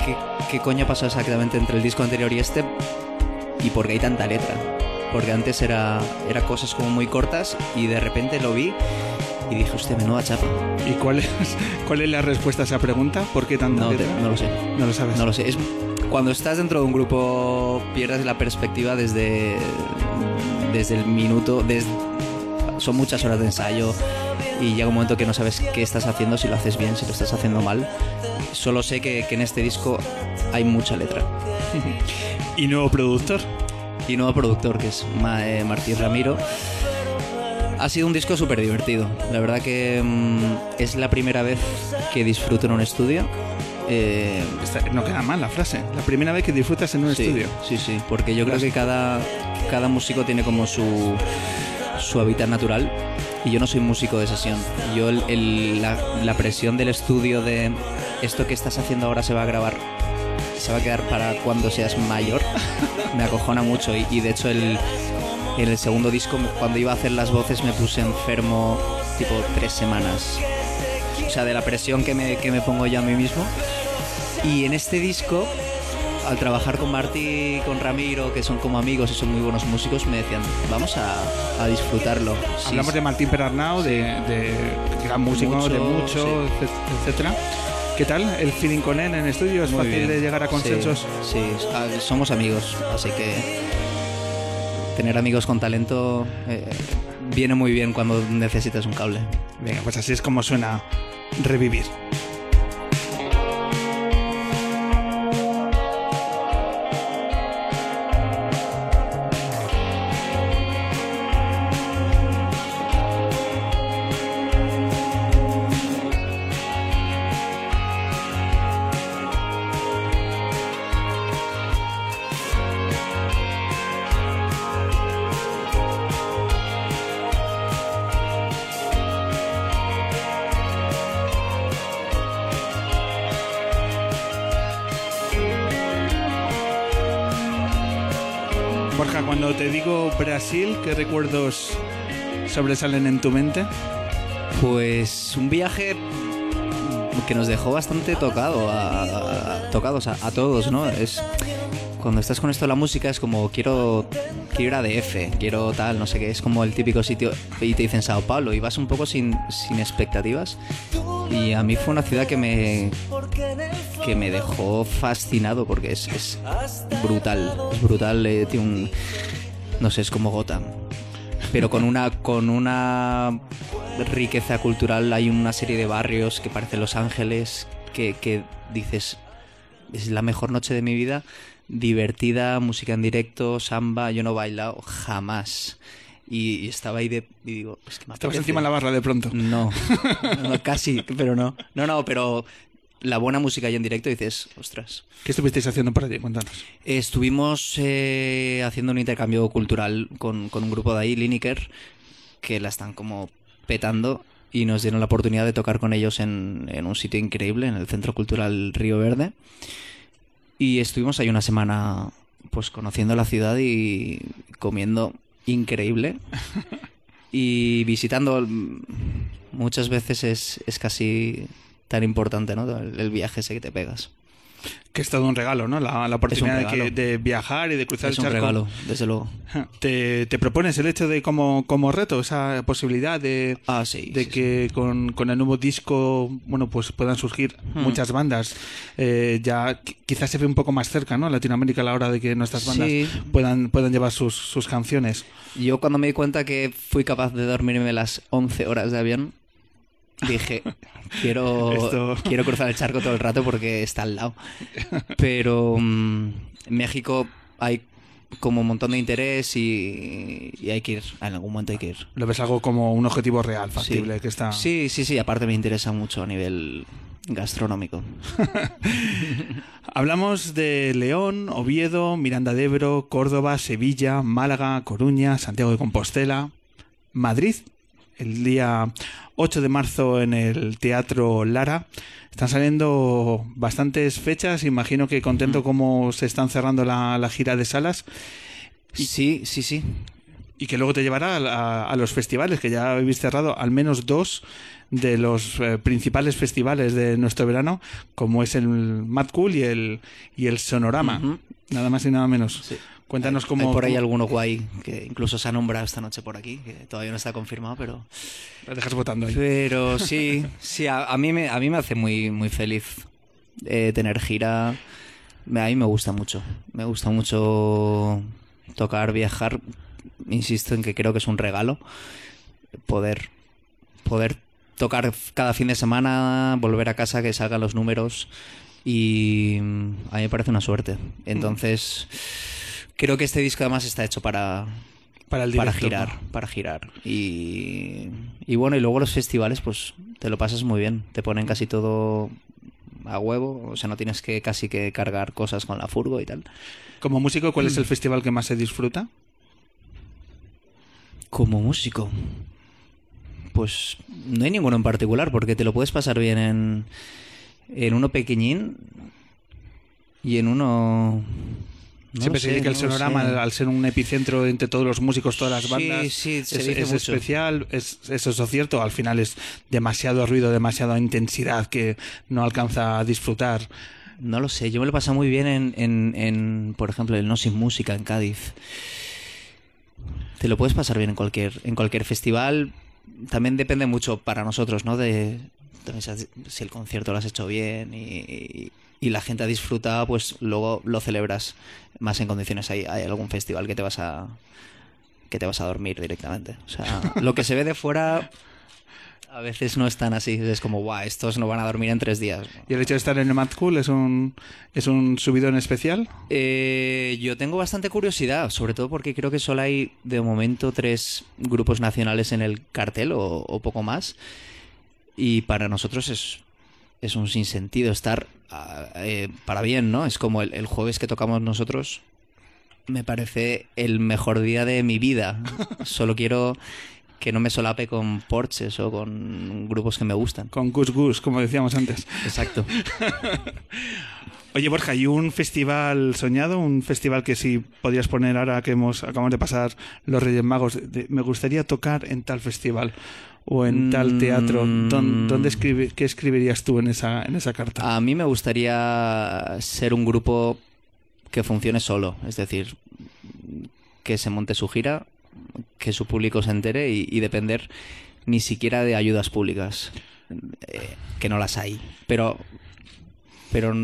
¿qué, ¿qué coño pasó exactamente entre el disco anterior y este? ¿Y por qué hay tanta letra? Porque antes era, era cosas como muy cortas y de repente lo vi y dije, hostia, menuda chapa. ¿Y cuál es, cuál es la respuesta a esa pregunta? ¿Por qué tanta No, te- no lo sé. No lo sabes. No lo sé. Es, cuando estás dentro de un grupo pierdes la perspectiva desde, desde el minuto. son muchas horas de ensayo y llega un momento que no sabes qué estás haciendo, si lo haces bien, si lo estás haciendo mal. Solo sé que, que en este disco hay mucha letra. ¿Y nuevo productor? Y nuevo productor, que es eh, Martí Ramiro. Ha sido un disco súper divertido. La verdad que mm, es la primera vez que disfruto en un estudio. Eh, no queda mal la frase. La primera vez que disfrutas en un Sí, estudio. Sí, sí, porque yo creo que cada, cada músico tiene como su, su hábitat natural y yo no soy músico de sesión. Yo el- el- la, la presión del estudio de esto que estás haciendo ahora se va a grabar, se va a quedar para cuando seas mayor, me acojona mucho y, y de hecho el, en el segundo disco cuando iba a hacer las voces me puse enfermo tipo tres semanas. O sea, de la presión que me, que me pongo yo a mí mismo. Y en este disco al trabajar con Martí y con Ramiro, que son como amigos y son muy buenos músicos, me decían, vamos a, a disfrutarlo. Sí, Hablamos sí. de Martín Perarnau, de, de gran músico, Mucho, de mucho, sí. etc- etcétera. ¿Qué tal el feeling con él en estudio? ¿Es Muy fácil bien. de llegar a consensos? Sí, ah, somos amigos, así que tener amigos con talento eh, viene muy bien cuando necesitas un cable. Venga, pues así es como suena revivir. Borja, cuando te digo Brasil, ¿qué recuerdos sobresalen en tu mente? Pues un viaje que nos dejó bastante tocado a, tocados a, todos, ¿no? Es cuando estás con esto la música es como quiero quiero ir a quiero tal, no sé qué, es como el típico sitio y te dicen Sao Paulo y vas un poco sin, sin expectativas y a mí fue una ciudad que me que me dejó fascinado porque es, es brutal, es brutal, eh, tiene un no sé, es como Gotham. Pero con una con una riqueza cultural hay una serie de barrios que parecen Los Ángeles que, que dices es la mejor noche de mi vida divertida música en directo samba yo no he bailado jamás y, y estaba ahí de y digo es que me Estabas encima de la barra de pronto. no, no, casi pero no no no pero la buena música ahí en directo dices ostras ¿Qué estuvisteis haciendo por allí? Cuéntanos. Estuvimos eh, haciendo un intercambio cultural con, con un grupo de ahí, Lineker, que la están como petando y nos dieron la oportunidad de tocar con ellos en, en un sitio increíble, en el Centro Cultural Río Verde. Y estuvimos ahí una semana pues conociendo la ciudad y comiendo increíble. Y visitando mm, muchas veces es, es casi tan importante, ¿no? El, el viaje ese que te pegas. Que es todo un regalo, ¿no? La, la oportunidad de, que- regalo. de viajar y de cruzar Es el un charco. regalo, desde luego. ¿Te, te propones el hecho de como, como reto, esa posibilidad de, Ah, de que Con, con el nuevo disco, bueno, pues puedan surgir Hmm. muchas bandas? Eh, ya qui- quizás se ve un poco más cerca, ¿no? Latinoamérica a la hora de que nuestras bandas puedan, puedan llevar sus, sus canciones. Yo cuando me di cuenta que fui capaz de dormirme las 11 horas de avión, dije, quiero, Esto- quiero cruzar el charco todo el rato porque está al lado. Pero mm, en México hay como un montón de interés y, y hay que ir, en algún momento hay que ir. Lo ves algo como un objetivo real, factible, que está... Sí, sí, sí, aparte me interesa mucho a nivel gastronómico. Hablamos de León, Oviedo, Miranda de Ebro, Córdoba, Sevilla, Málaga, Coruña, Santiago de Compostela, Madrid, el día 8 de marzo en el Teatro Lara. Están saliendo bastantes fechas, imagino que contento como se están cerrando la, la gira de salas. sí, sí, sí. Y que luego te llevará a, a- a los festivales, que ya habéis cerrado al menos dos de los eh, principales festivales de nuestro verano, como es el Mad Cool y el, y el Sonorama. Nada más y nada menos. Cuéntanos cómo... Hay por ahí alguno guay que incluso se ha nombrado esta noche por aquí, que todavía no está confirmado, pero... Lo dejas votando ahí. Pero sí, sí, a, a mí me, a mí me hace muy, muy feliz eh, tener gira. A mí me gusta mucho. Me gusta mucho tocar, viajar. Insisto en que creo que es un regalo poder, poder tocar cada fin de semana, volver a casa, que salgan los números. Y mm, a mí me parece una suerte. Entonces, creo que este disco además está hecho para, Para el para girar, para girar. Y, y bueno, y luego los festivales, pues te lo pasas muy bien. Te ponen casi todo a huevo, o sea, no tienes que casi que cargar cosas con la furgo y tal. Como músico, ¿cuál es el festival que más se disfruta? Como músico, pues no hay ninguno en particular, porque te lo puedes pasar bien en, en uno pequeñín y en uno... Siempre se dice que el sonorama, al ser un epicentro entre todos los músicos, todas las bandas, es, es especial, es, es eso cierto. Al final es demasiado ruido, demasiada intensidad que no alcanza a disfrutar. No lo sé, yo me lo he pasado muy bien en, en, en, por ejemplo, el No Sin Música en Cádiz. Te lo puedes pasar bien en cualquier, en cualquier festival. También depende mucho para nosotros, ¿no? De también si si el concierto lo has hecho bien y, y la gente ha disfrutado, pues luego lo celebras más en condiciones. Hay, hay algún festival que te vas a que te vas a dormir directamente. O sea, lo que se ve de fuera a veces no es tan así. Es como, guau, estos no van a dormir en tres días. Y el hecho de estar en el Mad Cool es un, es un subidón especial. Eh, yo tengo bastante curiosidad, sobre todo porque creo que solo hay de momento tres grupos nacionales en el cartel o, o poco más. Y para nosotros es, es un sinsentido estar ah, eh, para bien, ¿no? Es como el, el jueves que tocamos nosotros. Me parece el mejor día de mi vida. Solo quiero que no me solape con Porches o con grupos que me gustan. Con Gus Gus, como decíamos antes. Exacto. Oye, Borja, ¿y un festival soñado? ¿Un festival que si podrías poner ahora que hemos acabamos de pasar los Reyes Magos? de- me gustaría tocar en tal festival o en tal teatro. ¿Dón- ¿Dónde escribe, ¿Qué escribirías tú en esa, en esa carta? A mí me gustaría ser un grupo que funcione solo, es decir, que se monte su gira, que su público se entere y, y depender ni siquiera de ayudas públicas, eh, que no las hay, pero pero mm,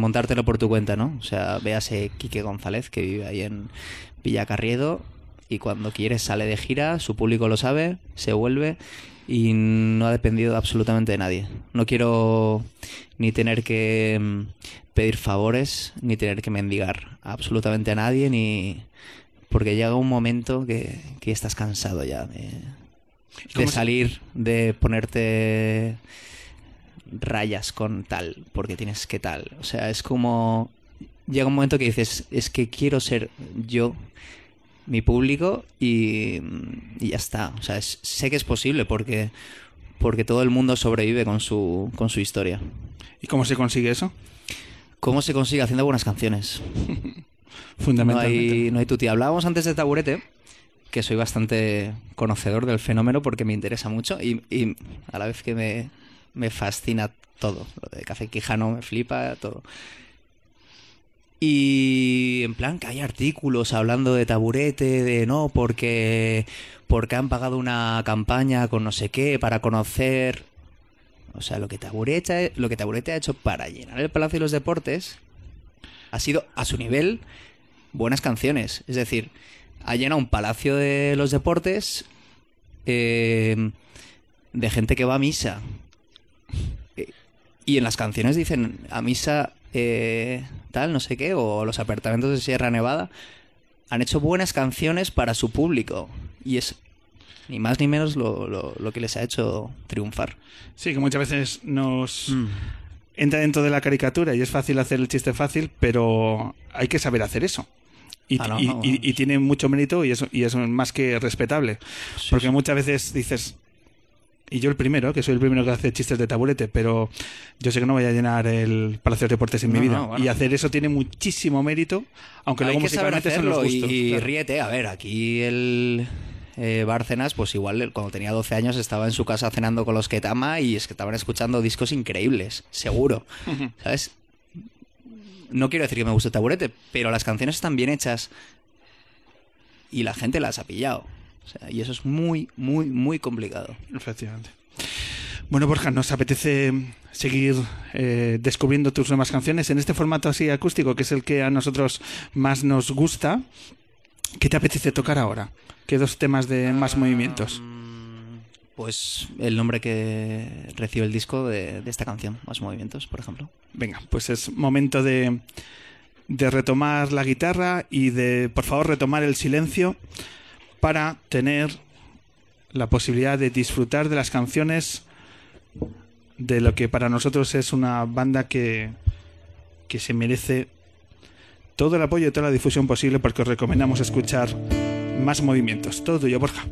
montártelo por tu cuenta, ¿no? O sea, véase Quique González, que vive ahí en Villacarriedo, y cuando quiere sale de gira, su público lo sabe, se vuelve, y no ha dependido de absolutamente de nadie. No quiero ni tener que mm, pedir favores, ni tener que mendigar a absolutamente a nadie, ni... Porque llega un momento que, que estás cansado ya de, de salir, de ponerte rayas con tal, porque tienes que tal. O sea, es como... Llega un momento que dices, es que quiero ser yo, mi público, y, y ya está. O sea, es- sé que es posible porque, porque todo el mundo sobrevive con su, con su historia. ¿Y cómo se consigue eso? ¿Cómo se consigue? Haciendo buenas canciones. No Fundamentalmente. hay, no hay tuti. Hablábamos antes de Taburete, que soy bastante conocedor del fenómeno porque me interesa mucho y, y a la vez que me, me fascina todo. Lo de Café Quijano me flipa, todo. Y en plan que hay artículos hablando de Taburete, de no, porque, porque han pagado una campaña con no sé qué para conocer... O sea, lo que Taburete, ha hecho para llenar el Palacio de los Deportes ha sido a su nivel buenas canciones. Es decir, ha llenado un palacio de los deportes eh, de gente que va a misa. Eh, Y en las canciones dicen a misa eh, tal, no sé qué, o los apartamentos de Sierra Nevada. Han hecho buenas canciones para su público. Y es ni más ni menos lo, lo- lo que les ha hecho triunfar. Sí, que muchas veces nos entra dentro de la caricatura y es fácil hacer el chiste fácil, pero hay que saber hacer eso. Y, Ah, no, y- no, y- y tiene mucho mérito y eso, y eso es más que respetable. Porque muchas veces dices, y yo el primero, que soy el primero que hace chistes de taburete, pero yo sé que no voy a llenar el Palacio de Deportes en mi vida. no, bueno. Y hacer eso tiene muchísimo mérito, aunque Hay luego musicalmente son los gustos. y claro. ríete. A ver, aquí el eh, Bárcenas, pues igual cuando tenía 12 años estaba en su casa cenando con los Ketama y es que estaban escuchando discos increíbles, seguro. ¿Sabes? No quiero decir que me guste Taburete, pero las canciones están bien hechas y la gente las ha pillado. O sea, y eso es muy, muy, muy complicado. Efectivamente. Bueno, Borja, nos apetece seguir eh, descubriendo tus nuevas canciones en este formato así acústico, que es el que a nosotros más nos gusta. ¿Qué te apetece tocar ahora? ¿Qué dos temas de más movimientos? Pues el nombre que recibe el disco de, de esta canción, Más Movimientos, por ejemplo. Venga, pues es momento de, de retomar la guitarra y de, por favor, retomar el silencio para tener la posibilidad de disfrutar de las canciones de lo que para nosotros es una banda que, que se merece todo el apoyo y toda la difusión posible porque os recomendamos escuchar más movimientos. Todo tuyo, Borja.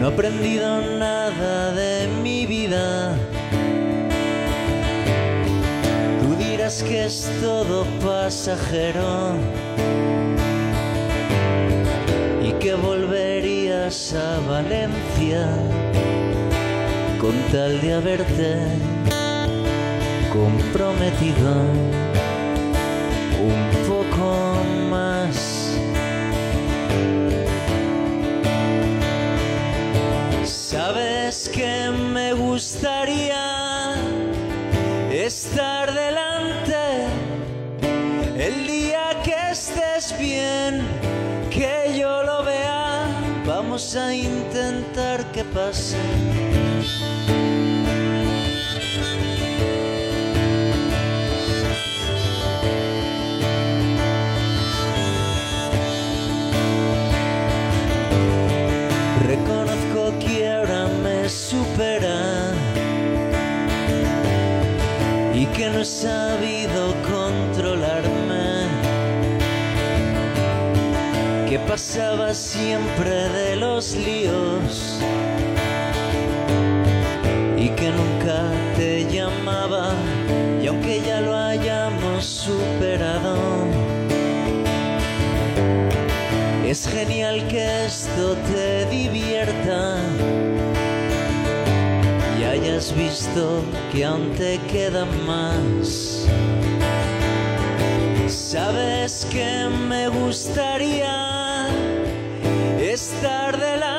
No he aprendido nada de mi vida. Tú dirás que es todo pasajero y que volverías a Valencia con tal de haberte comprometido gustaría estar delante el día que estés bien, que yo lo vea. Vamos a intentar que pase. He sabido controlarme. Que pasaba siempre de los líos y que nunca te llamaba y aunque ya lo hayamos superado. Es genial que esto te divierta y hayas visto que aún te queda más. Sabes que me gustaría estar delante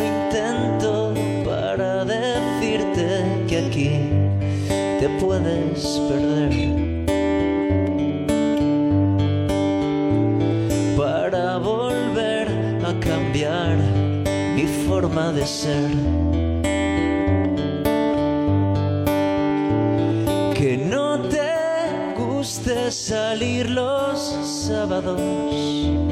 intento para decirte que aquí te puedes perder. para volver a cambiar mi forma de ser. Que no te guste salir los sábados.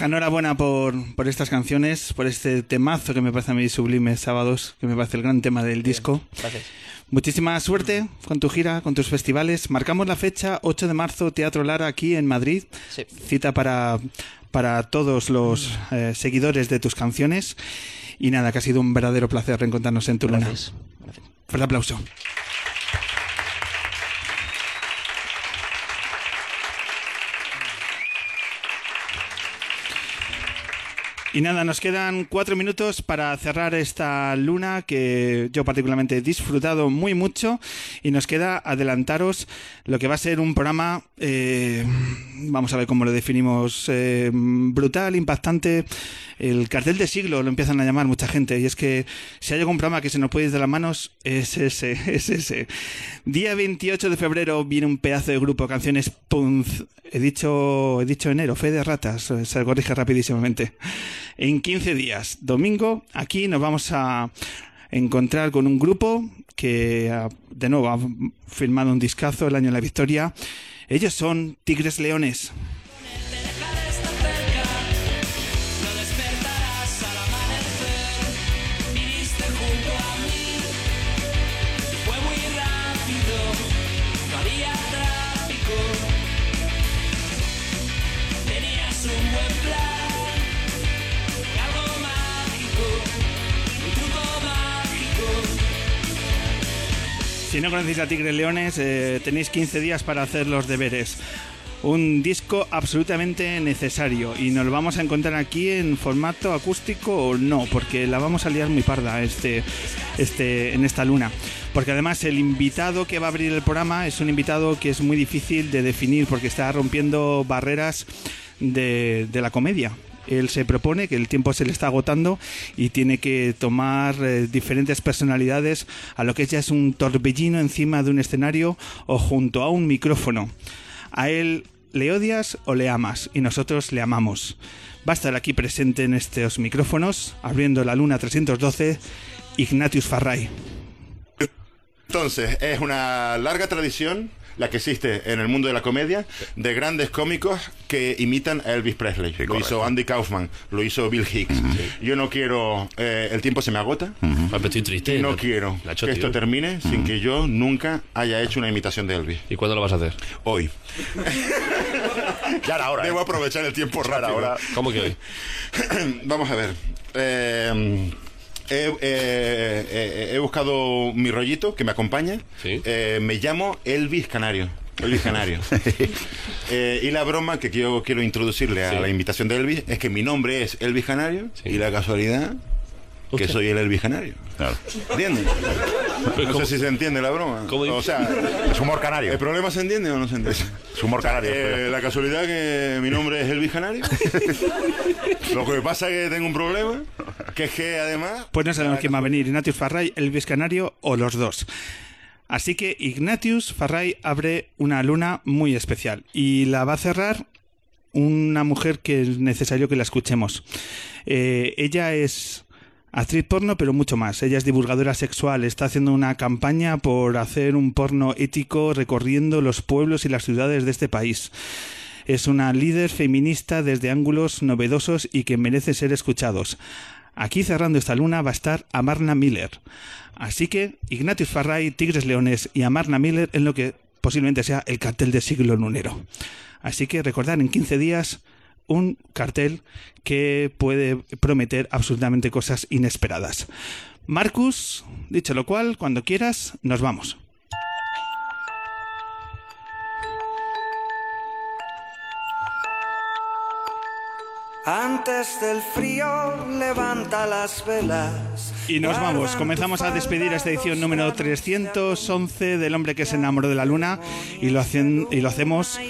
Borja, enhorabuena por, por estas canciones, por este temazo que me parece a mí sublime, Sábados, que me parece el gran tema del disco. Gracias. Muchísima suerte con tu gira, con tus festivales. Marcamos la fecha 8 de marzo, Teatro Lara, aquí en Madrid. Sí. Cita para, para todos los eh, seguidores de tus canciones. Y nada, que ha sido un verdadero placer reencontrarnos en tu luna. Gracias. Fuerte aplauso. Y nada, nos quedan cuatro minutos para cerrar esta luna que yo particularmente he disfrutado muy mucho y nos queda adelantaros lo que va a ser un programa, eh, vamos a ver cómo lo definimos, eh, brutal, impactante, el cartel de siglo lo empiezan a llamar mucha gente y es que si hay algún programa que se nos puede ir de las manos es ese, es ese. Día 28 de febrero viene un pedazo de grupo, canciones Punz. He dicho, he dicho enero, fe de ratas, se corrige rapidísimamente. En 15 días, domingo, aquí nos vamos a encontrar con un grupo que, ah, de nuevo, ha firmado un discazo el año de la victoria. Ellos son Tigres Leones. Si no conocéis a Tigres Leones, eh, tenéis 15 días para hacer los deberes. Un disco absolutamente necesario y nos lo vamos a encontrar aquí en formato acústico o no, porque la vamos a liar muy parda este, este, en esta luna. Porque además el invitado que va a abrir el programa es un invitado que es muy difícil de definir porque está rompiendo barreras de, de la comedia. Él se propone que el tiempo se le está agotando y tiene que tomar eh, diferentes personalidades a lo que ya es un torbellino encima de un escenario o junto a un micrófono. A él le odias o le amas y nosotros le amamos. Va a estar aquí presente en estos micrófonos, abriendo la luna 312, Ignatius Farray. Entonces, es una larga tradición la que existe en el mundo de la comedia de grandes cómicos que imitan a Elvis Presley. lo hizo Andy Kaufman, lo hizo Bill Hicks. Yo no quiero, eh, el tiempo se me agota. estoy triste. Y no La- quiero la que esto ¿no? termine sin que yo nunca haya hecho una imitación de Elvis. ¿Y cuándo lo vas a hacer? Hoy. Ya era hora. Debo ¿eh? aprovechar el tiempo Ya era rápido. hora. ¿Cómo que hoy? Vamos a ver. Eh, he, eh, eh, he buscado mi rollito que me acompaña. Eh, me llamo Elvis Canario. Elvis Canario. Eh, y la broma que yo quiero introducirle a Sí. la invitación de Elvis es que mi nombre es Elvis Canario y la casualidad que soy el Elvis Canario. ¿Entiendes? No sé si se entiende la broma. O sea, es humor canario. ¿El problema se entiende o no se entiende? Es humor canario. Eh, la casualidad que mi nombre es Elvis Canario. Lo que pasa es que tengo un problema, que es que además... Pues no sabemos quién va a venir, Ignatius Farray, Elvis Canario o los dos. Así que Ignatius Farray abre una luna muy especial y la va a cerrar una mujer que es necesario que la escuchemos. Eh, ella es actriz porno, pero mucho más. Ella es divulgadora sexual, está haciendo una campaña por hacer un porno ético recorriendo los pueblos y las ciudades de este país. Es una líder feminista desde ángulos novedosos y que merece ser escuchados. Aquí cerrando esta luna va a estar Amarna Miller. Así que Ignatius Farray, Tigres Leones y Amarna Miller en lo que posiblemente sea el cartel de siglo lunero. Así que recordar en 15 días un cartel que puede prometer absolutamente cosas inesperadas. Marcus, dicho lo cual, cuando quieras, nos vamos. Antes del frío, levanta las velas. Y nos vamos, comenzamos a despedir esta edición número 311 del hombre que se enamoró de la luna y lo, hacen- y lo hacemos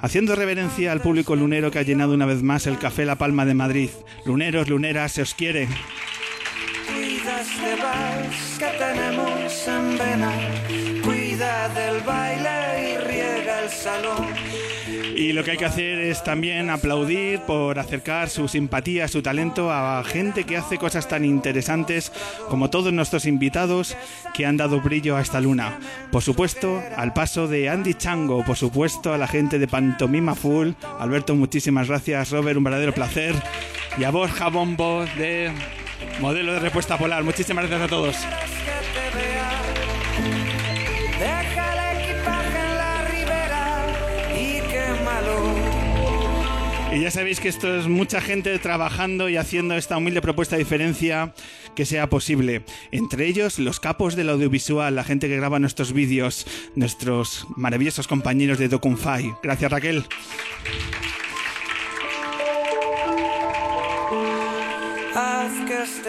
haciendo reverencia al público lunero que ha llenado una vez más el Café La Palma de Madrid. Luneros, luneras, se os quiere. Cuida este vals que tenemos en vena. Cuida del baile salón. Y lo que hay que hacer es también aplaudir por acercar su simpatía, su talento a gente que hace cosas tan interesantes como todos nuestros invitados que han dado brillo a esta luna. Por supuesto, al paso de Andy Chango, por supuesto, a la gente de Pantomima Full. Alberto, muchísimas gracias. Robert, un verdadero placer. Y a Borja Bombo de Modelo de Respuesta Polar. Muchísimas gracias a todos. Y ya sabéis que esto es mucha gente trabajando y haciendo esta humilde propuesta de diferencia que sea posible. Entre ellos, los capos del audiovisual, la gente que graba nuestros vídeos, nuestros maravillosos compañeros de Docunfy. Gracias, Raquel.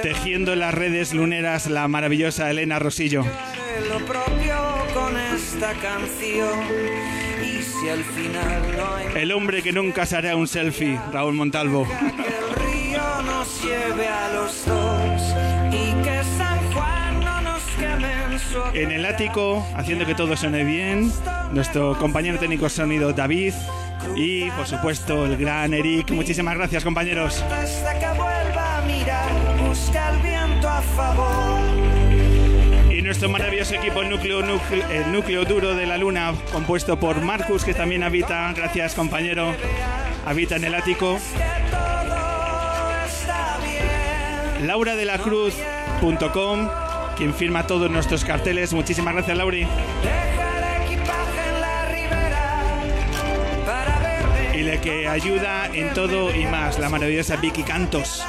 Tejiendo las redes luneras, la maravillosa Elena Rosillo. Y si al final no hay El hombre que nunca se hará un selfie, Raúl Montalvo. que el río nos lleve a los dos y que San Juan no nos queme en su En el ático, haciendo que todo suene bien, nuestro compañero técnico sonido David y, por supuesto, el gran Eric. Muchísimas gracias, compañeros. hasta que vuelva a mirar, busca el viento a favor. Nuestro maravilloso equipo, el el núcleo duro de la luna, compuesto por Marcus, que también habita, gracias compañero, habita en el ático. Laura de la Cruz.com, quien firma todos nuestros carteles. Muchísimas gracias, Lauri. Y la que ayuda en todo y más, la maravillosa Vicky Cantos.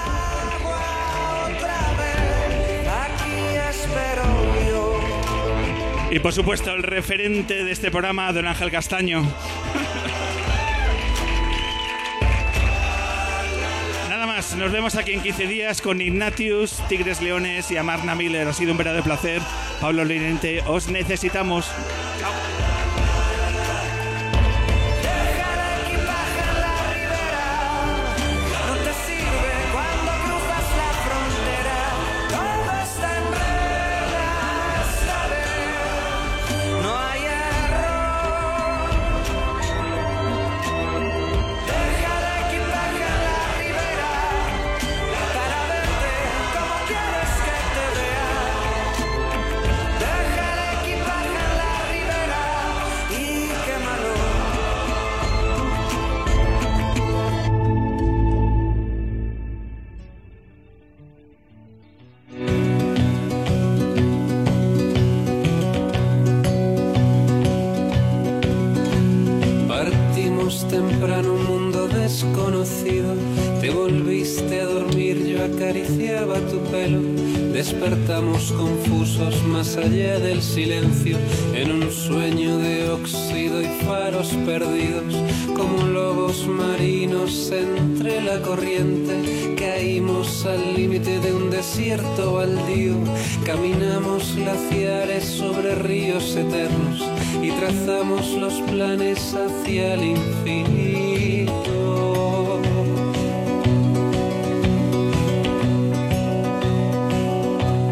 Y por supuesto, el referente de este programa, don Ángel Castaño. Nada más, nos vemos aquí en 15 días con Ignatius, Tigres Leones y Amarna Miller. Ha sido un verdadero placer. Pablo Lorente, os necesitamos. Chao. Despertamos confusos más allá del silencio, en un sueño de óxido y faros perdidos, como lobos marinos entre la corriente, caímos al límite de un desierto baldío, caminamos glaciares sobre ríos eternos y trazamos los planes hacia el infinito.